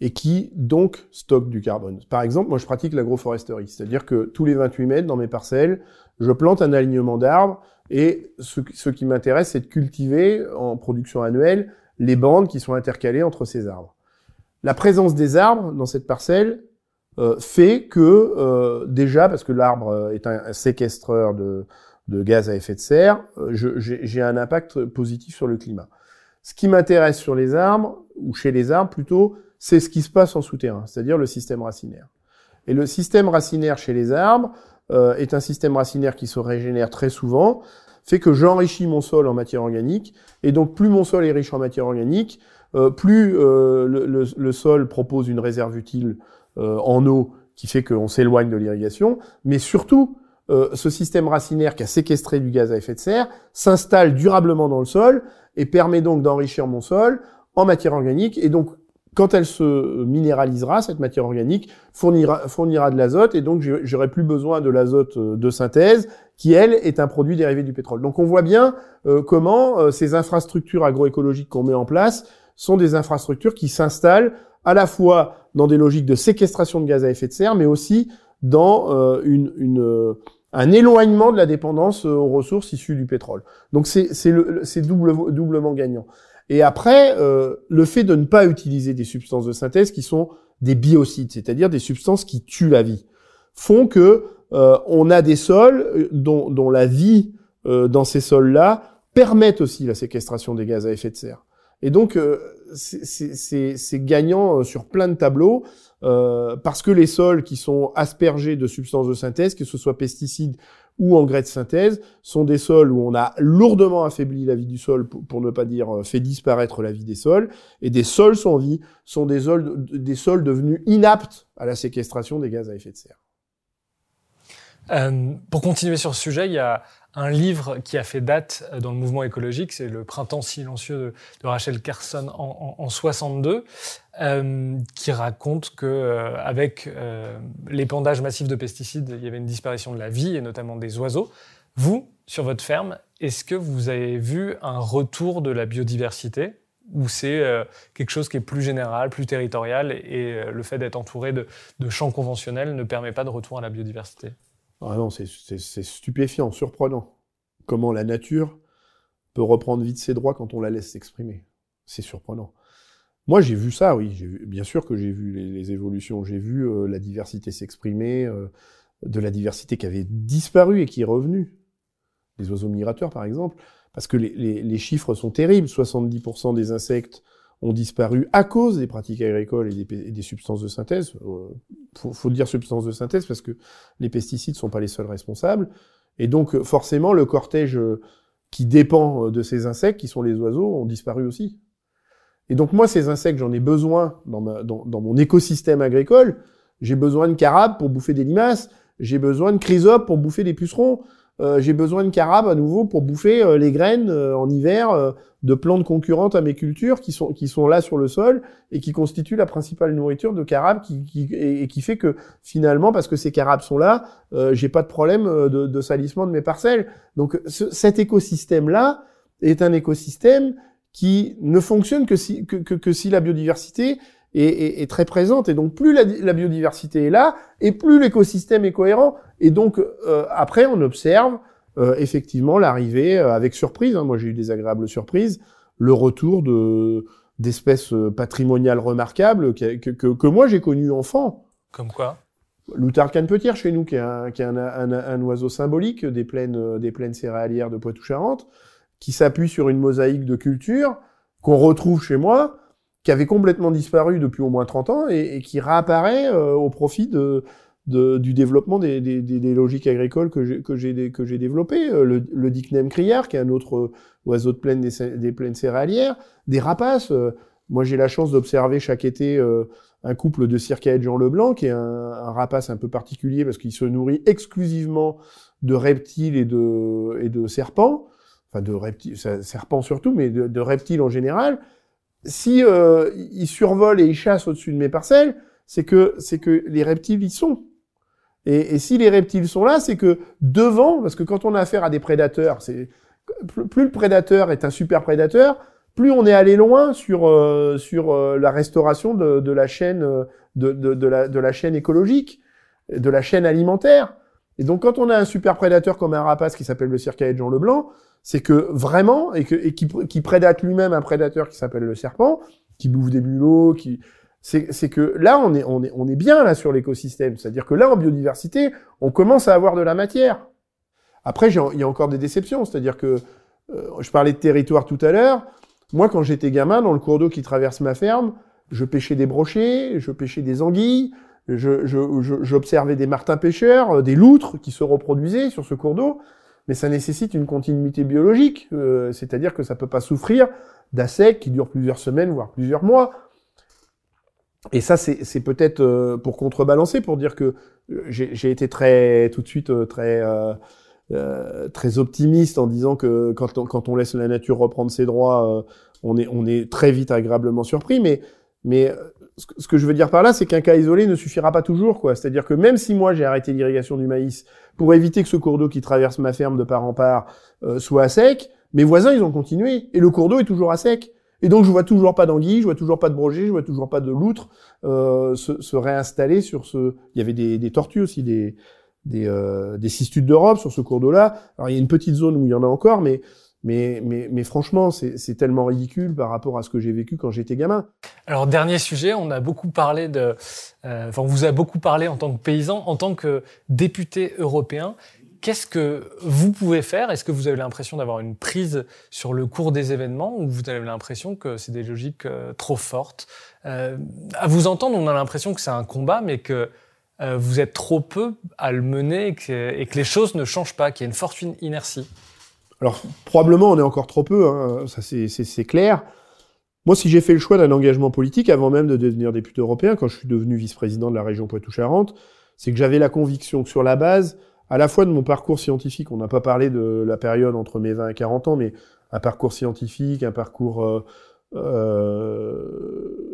et qui donc stocke du carbone. Par exemple, moi je pratique l'agroforesterie, c'est-à-dire que tous les 28 mètres dans mes parcelles, je plante un alignement d'arbres et ce, qui m'intéresse, c'est de cultiver en production annuelle les bandes qui sont intercalées entre ces arbres. La présence des arbres dans cette parcelle euh, fait que euh, déjà, parce que l'arbre est un, séquestreur de, de, gaz à effet de serre, euh, j'ai un impact positif sur le climat. Ce qui m'intéresse sur les arbres, ou chez les arbres plutôt, c'est ce qui se passe en souterrain, c'est-à-dire le système racinaire. Et le système racinaire chez les arbres euh, est un système racinaire qui se régénère très souvent, fait que j'enrichis mon sol en matière organique, et donc plus mon sol est riche en matière organique, euh, plus euh, le, sol propose une réserve utile en eau qui fait qu'on s'éloigne de l'irrigation, mais surtout, ce système racinaire qui a séquestré du gaz à effet de serre s'installe durablement dans le sol et permet donc d'enrichir mon sol en matière organique, et donc quand elle se minéralisera, cette matière organique fournira, fournira de l'azote et donc j'aurai plus besoin de l'azote euh, de synthèse qui, elle, est un produit dérivé du pétrole. Donc on voit bien euh, comment euh, ces infrastructures agroécologiques qu'on met en place sont des infrastructures qui s'installent à la fois dans des logiques de séquestration de gaz à effet de serre, mais aussi dans une, une, un éloignement de la dépendance aux ressources issues du pétrole. Donc c'est double, doublement gagnant. Et après, euh, le fait de ne pas utiliser des substances de synthèse qui sont des biocides, c'est-à-dire des substances qui tuent la vie, font que euh, on a des sols euh, dont, dont la vie dans ces sols-là permettent aussi la séquestration des gaz à effet de serre. Et donc, c'est gagnant sur plein de tableaux, parce que les sols qui sont aspergés de substances de synthèse, que ce soit pesticides ou engrais de synthèse sont des sols où on a lourdement affaibli la vie du sol, pour, ne pas dire euh, fait disparaître la vie des sols, et des sols sans vie sont des sols, des sols devenus inaptes à la séquestration des gaz à effet de serre.
Euh, pour continuer sur ce sujet, il y a un livre qui a fait date euh, dans le mouvement écologique, c'est Le Printemps silencieux de, Rachel Carson en, en, 62, euh, qui raconte que euh, avec l'épandage massif de pesticides, il y avait une disparition de la vie et notamment des oiseaux. Vous, sur votre ferme, est-ce que vous avez vu un retour de la biodiversité ou c'est quelque chose qui est plus général, plus territorial et le fait d'être entouré de, de champs conventionnels ne permet pas de retour à la biodiversité?
Ah c'est stupéfiant, surprenant. Comment la nature peut reprendre vite ses droits quand on la laisse s'exprimer. C'est surprenant. Moi, j'ai vu ça, oui. Bien sûr que j'ai vu les, évolutions. J'ai vu euh, la diversité s'exprimer, euh, de la diversité qui avait disparu et qui est revenue. Les oiseaux migrateurs, par exemple. Parce que les, chiffres sont terribles. 70% des insectes ont disparu à cause des pratiques agricoles et des, et des substances de synthèse. Euh, faut, faut, dire substances de synthèse parce que les pesticides sont pas les seuls responsables. Et donc, forcément, le cortège qui dépend de ces insectes, qui sont les oiseaux, ont disparu aussi. Et donc moi, ces insectes, j'en ai besoin dans, dans, mon écosystème agricole. J'ai besoin de carabes pour bouffer des limaces. J'ai besoin de chrysopes pour bouffer des pucerons. Euh, j'ai besoin de carabes à nouveau pour bouffer euh, les graines euh, en hiver de plantes concurrentes à mes cultures qui sont qui sont là sur le sol et qui constituent la principale nourriture de carabes qui, qui et, et, qui fait que finalement parce que ces carabes sont là, euh, j'ai pas de problème de, de, salissement de mes parcelles. Donc ce, cet écosystème là est un écosystème qui ne fonctionne que si, que, que, que si la biodiversité est, est, est, très présente. Et donc, plus la, la biodiversité est là, et plus l'écosystème est cohérent. Et donc, euh, après, on observe euh, effectivement l'arrivée, euh, avec surprise, hein, moi j'ai eu des agréables surprises, le retour de d'espèces euh, patrimoniales remarquables que, que, que moi j'ai connues enfant.
Comme quoi?
L'outarde canne-petire chez nous, qui est, un, qui est un, un, un, oiseau symbolique des plaines, des plaines céréalières de Poitou-Charentes, qui s'appuie sur une mosaïque de culture qu'on retrouve chez moi, qui avait complètement disparu depuis au moins 30 ans et, qui réapparaît euh, au profit du développement des, logiques agricoles que j'ai développées. Euh, le, le dicnem criard, qui est un autre oiseau de plaine des, des plaines céréalières, des rapaces. Euh, moi, j'ai la chance d'observer chaque été euh, un couple de circaètes Jean Leblanc, qui est un, rapace un peu particulier parce qu'il se nourrit exclusivement de reptiles et de, et de serpents enfin de reptiles, serpents surtout, mais de, reptiles en général, si euh, ils survolent et ils chassent au-dessus de mes parcelles, c'est que c'est que les reptiles y sont. Et, et si les reptiles sont là, c'est que devant, parce que quand on a affaire à des prédateurs, c'est plus le prédateur est un super prédateur, plus on est allé loin sur euh, sur euh, la restauration de, de la chaîne de, de, de, la, de la chaîne écologique, de la chaîne alimentaire. Et donc quand on a un super prédateur comme un rapace qui s'appelle le circaïde Jean Leblanc, c'est que vraiment, et, que, et qui, prédate lui-même un prédateur qui s'appelle le serpent, qui bouffe des bulots, qui... C'est que là, on est, on est, on est bien là sur l'écosystème. C'est-à-dire que là, en biodiversité, on commence à avoir de la matière. Après, il y a encore des déceptions. C'est-à-dire que euh, je parlais de territoire tout à l'heure. Moi, quand j'étais gamin, dans le cours d'eau qui traverse ma ferme, je pêchais des brochets, je pêchais des anguilles, j'observais je, je, des martins pêcheurs, euh, des loutres qui se reproduisaient sur ce cours d'eau mais ça nécessite une continuité biologique, euh, c'est-à-dire que ça peut pas souffrir d'un qui dure plusieurs semaines, voire plusieurs mois. Et ça, c'est peut-être euh, pour contrebalancer, pour dire que euh, j'ai été très, tout de suite, très, très optimiste en disant que quand on, quand on laisse la nature reprendre ses droits, on, est, on est très vite agréablement surpris. Mais, mais ce que je veux dire par là, c'est qu'un cas isolé ne suffira pas toujours, quoi. C'est-à-dire que même si moi j'ai arrêté l'irrigation du maïs pour éviter que ce cours d'eau qui traverse ma ferme de part en part euh, soit à sec, mes voisins ils ont continué et le cours d'eau est toujours à sec. Et donc je vois toujours pas d'anguilles, je vois toujours pas de brogées, je vois toujours pas de loutres euh, se, se, réinstaller sur ce. Il y avait des, tortues aussi, des des, euh, des d'Europe sur ce cours d'eau-là. Alors il y a une petite zone où il y en a encore, mais mais, franchement, c'est tellement ridicule par rapport à ce que j'ai vécu quand j'étais gamin.
Alors, dernier sujet, on a beaucoup parlé de. Euh, enfin, on vous a beaucoup parlé en tant que paysan, en tant que député européen. Qu'est-ce que vous pouvez faire? Est-ce que vous avez l'impression d'avoir une prise sur le cours des événements ou vous avez l'impression que c'est des logiques euh, trop fortes? Euh, À vous entendre, on a l'impression que c'est un combat, mais que vous êtes trop peu à le mener et que, et que les choses ne changent pas, qu'il y a une forte inertie.
Alors, probablement, on est encore trop peu, hein, ça c'est clair. Moi, si j'ai fait le choix d'un engagement politique avant même de devenir député européen, quand je suis devenu vice-président de la région Poitou-Charentes, c'est que j'avais la conviction que sur la base, à la fois de mon parcours scientifique, on n'a pas parlé de la période entre mes 20 et 40 ans, mais un parcours scientifique, un parcours euh, euh,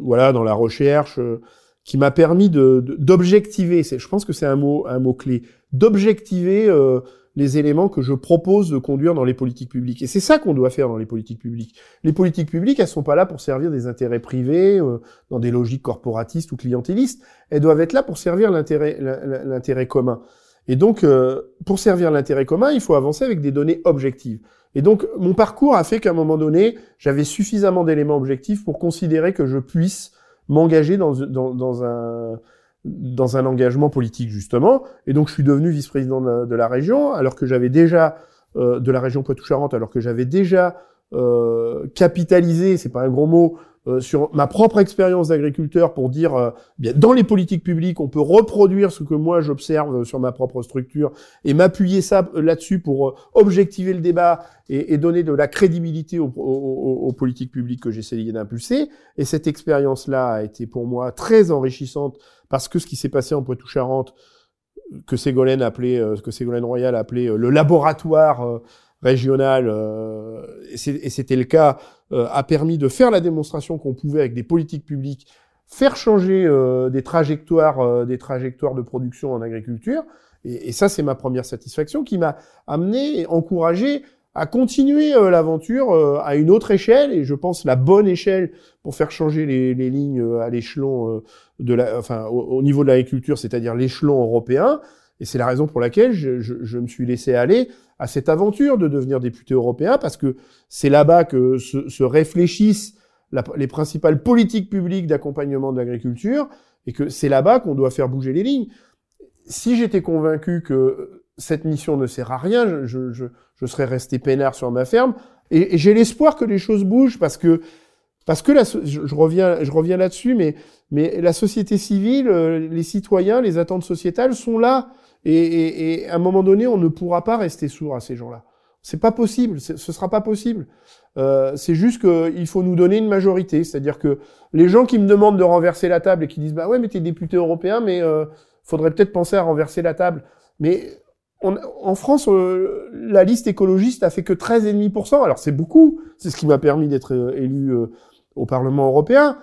voilà dans la recherche, euh, qui m'a permis de d'objectiver. Je pense que c'est un mot un mot clé, d'objectiver euh, les éléments que je propose de conduire dans les politiques publiques. Et c'est ça qu'on doit faire dans les politiques publiques. Les politiques publiques, elles sont pas là pour servir des intérêts privés, euh, dans des logiques corporatistes ou clientélistes. Elles doivent être là pour servir l'intérêt, l'intérêt commun. Et donc, euh, pour servir l'intérêt commun, il faut avancer avec des données objectives. Et donc, mon parcours a fait qu'à un moment donné, j'avais suffisamment d'éléments objectifs pour considérer que je puisse m'engager dans, dans, dans, un dans un engagement politique justement. Et donc, je suis devenu vice-président de, la région, alors que j'avais déjà euh, de la région Poitou-Charentes, alors que j'avais déjà euh, capitalisé, c'est pas un gros mot, euh, sur ma propre expérience d'agriculteur pour dire, euh, bien dans les politiques publiques, on peut reproduire ce que moi j'observe sur ma propre structure et m'appuyer ça euh, là-dessus pour objectiver le débat et, donner de la crédibilité aux, aux, aux politiques publiques que j'essayais d'impulser. Et cette expérience-là a été pour moi très enrichissante parce que ce qui s'est passé en Poitou-Charentes, que Ségolène appelait, que Ségolène Royal appelait le laboratoire régional, euh, et c'était le cas, euh, a permis de faire la démonstration qu'on pouvait, avec des politiques publiques, faire changer euh, des trajectoires, des trajectoires de production en agriculture. Et, et ça, c'est ma première satisfaction qui m'a amené et encouragé à continuer l'aventure à une autre échelle, et je pense la bonne échelle pour faire changer les, les lignes à l'échelon de la, enfin, au, niveau de l'agriculture, c'est-à-dire l'échelon européen. Et c'est la raison pour laquelle je, je, je, me suis laissé aller à cette aventure de devenir député européen, parce que c'est là-bas que se, se réfléchissent la, les principales politiques publiques d'accompagnement de l'agriculture, et que c'est là-bas qu'on doit faire bouger les lignes. Si j'étais convaincu que cette mission ne sert à rien, je, je, serais resté peinard sur ma ferme, et, et j'ai l'espoir que les choses bougent, parce que parce que la, je, reviens, je reviens là-dessus, mais, mais la société civile, euh, les citoyens, les attentes sociétales sont là. Et, et, et, à un moment donné, on ne pourra pas rester sourd à ces gens-là. C'est pas possible, ce sera pas possible. Euh, c'est juste qu'il faut nous donner une majorité, c'est-à-dire que les gens qui me demandent de renverser la table et qui disent bah ouais mais t'es député européen, mais euh, faudrait peut-être penser à renverser la table. Mais on, en France, euh, la liste écologiste a fait que 13,5%. Alors c'est beaucoup, c'est ce qui m'a permis d'être euh, élu euh, au Parlement européen.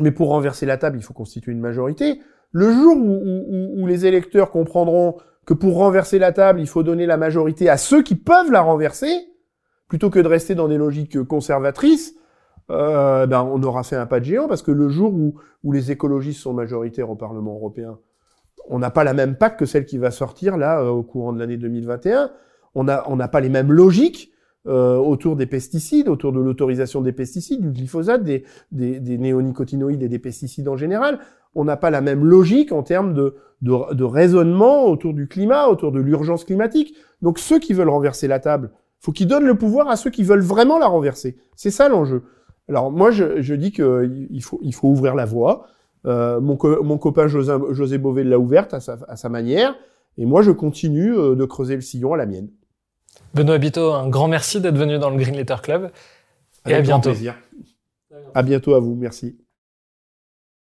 Mais pour renverser la table, il faut constituer une majorité. Le jour où, les électeurs comprendront que pour renverser la table, il faut donner la majorité à ceux qui peuvent la renverser, plutôt que de rester dans des logiques conservatrices, euh, ben on aura fait un pas de géant parce que le jour où, les écologistes sont majoritaires au Parlement européen, on n'a pas la même PAC que celle qui va sortir là euh, au courant de l'année 2021. On n'a on n'a pas les mêmes logiques euh, autour des pesticides, autour de l'autorisation des pesticides, du glyphosate, des, des, des néonicotinoïdes et des pesticides en général on n'a pas la même logique en termes de, de, raisonnement autour du climat, autour de l'urgence climatique. Donc ceux qui veulent renverser la table, faut qu'ils donnent le pouvoir à ceux qui veulent vraiment la renverser. C'est ça l'enjeu. Alors moi, je, je dis qu'il faut, il faut ouvrir la voie. Euh, mon, mon, copain José, José Bové l'a ouverte à sa, à sa, manière, et moi je continue euh, de creuser le sillon à la mienne.
Benoît Bito, un grand merci d'être venu dans le Green Letter Club.
Et à bientôt. Plaisir. À bientôt à vous, merci.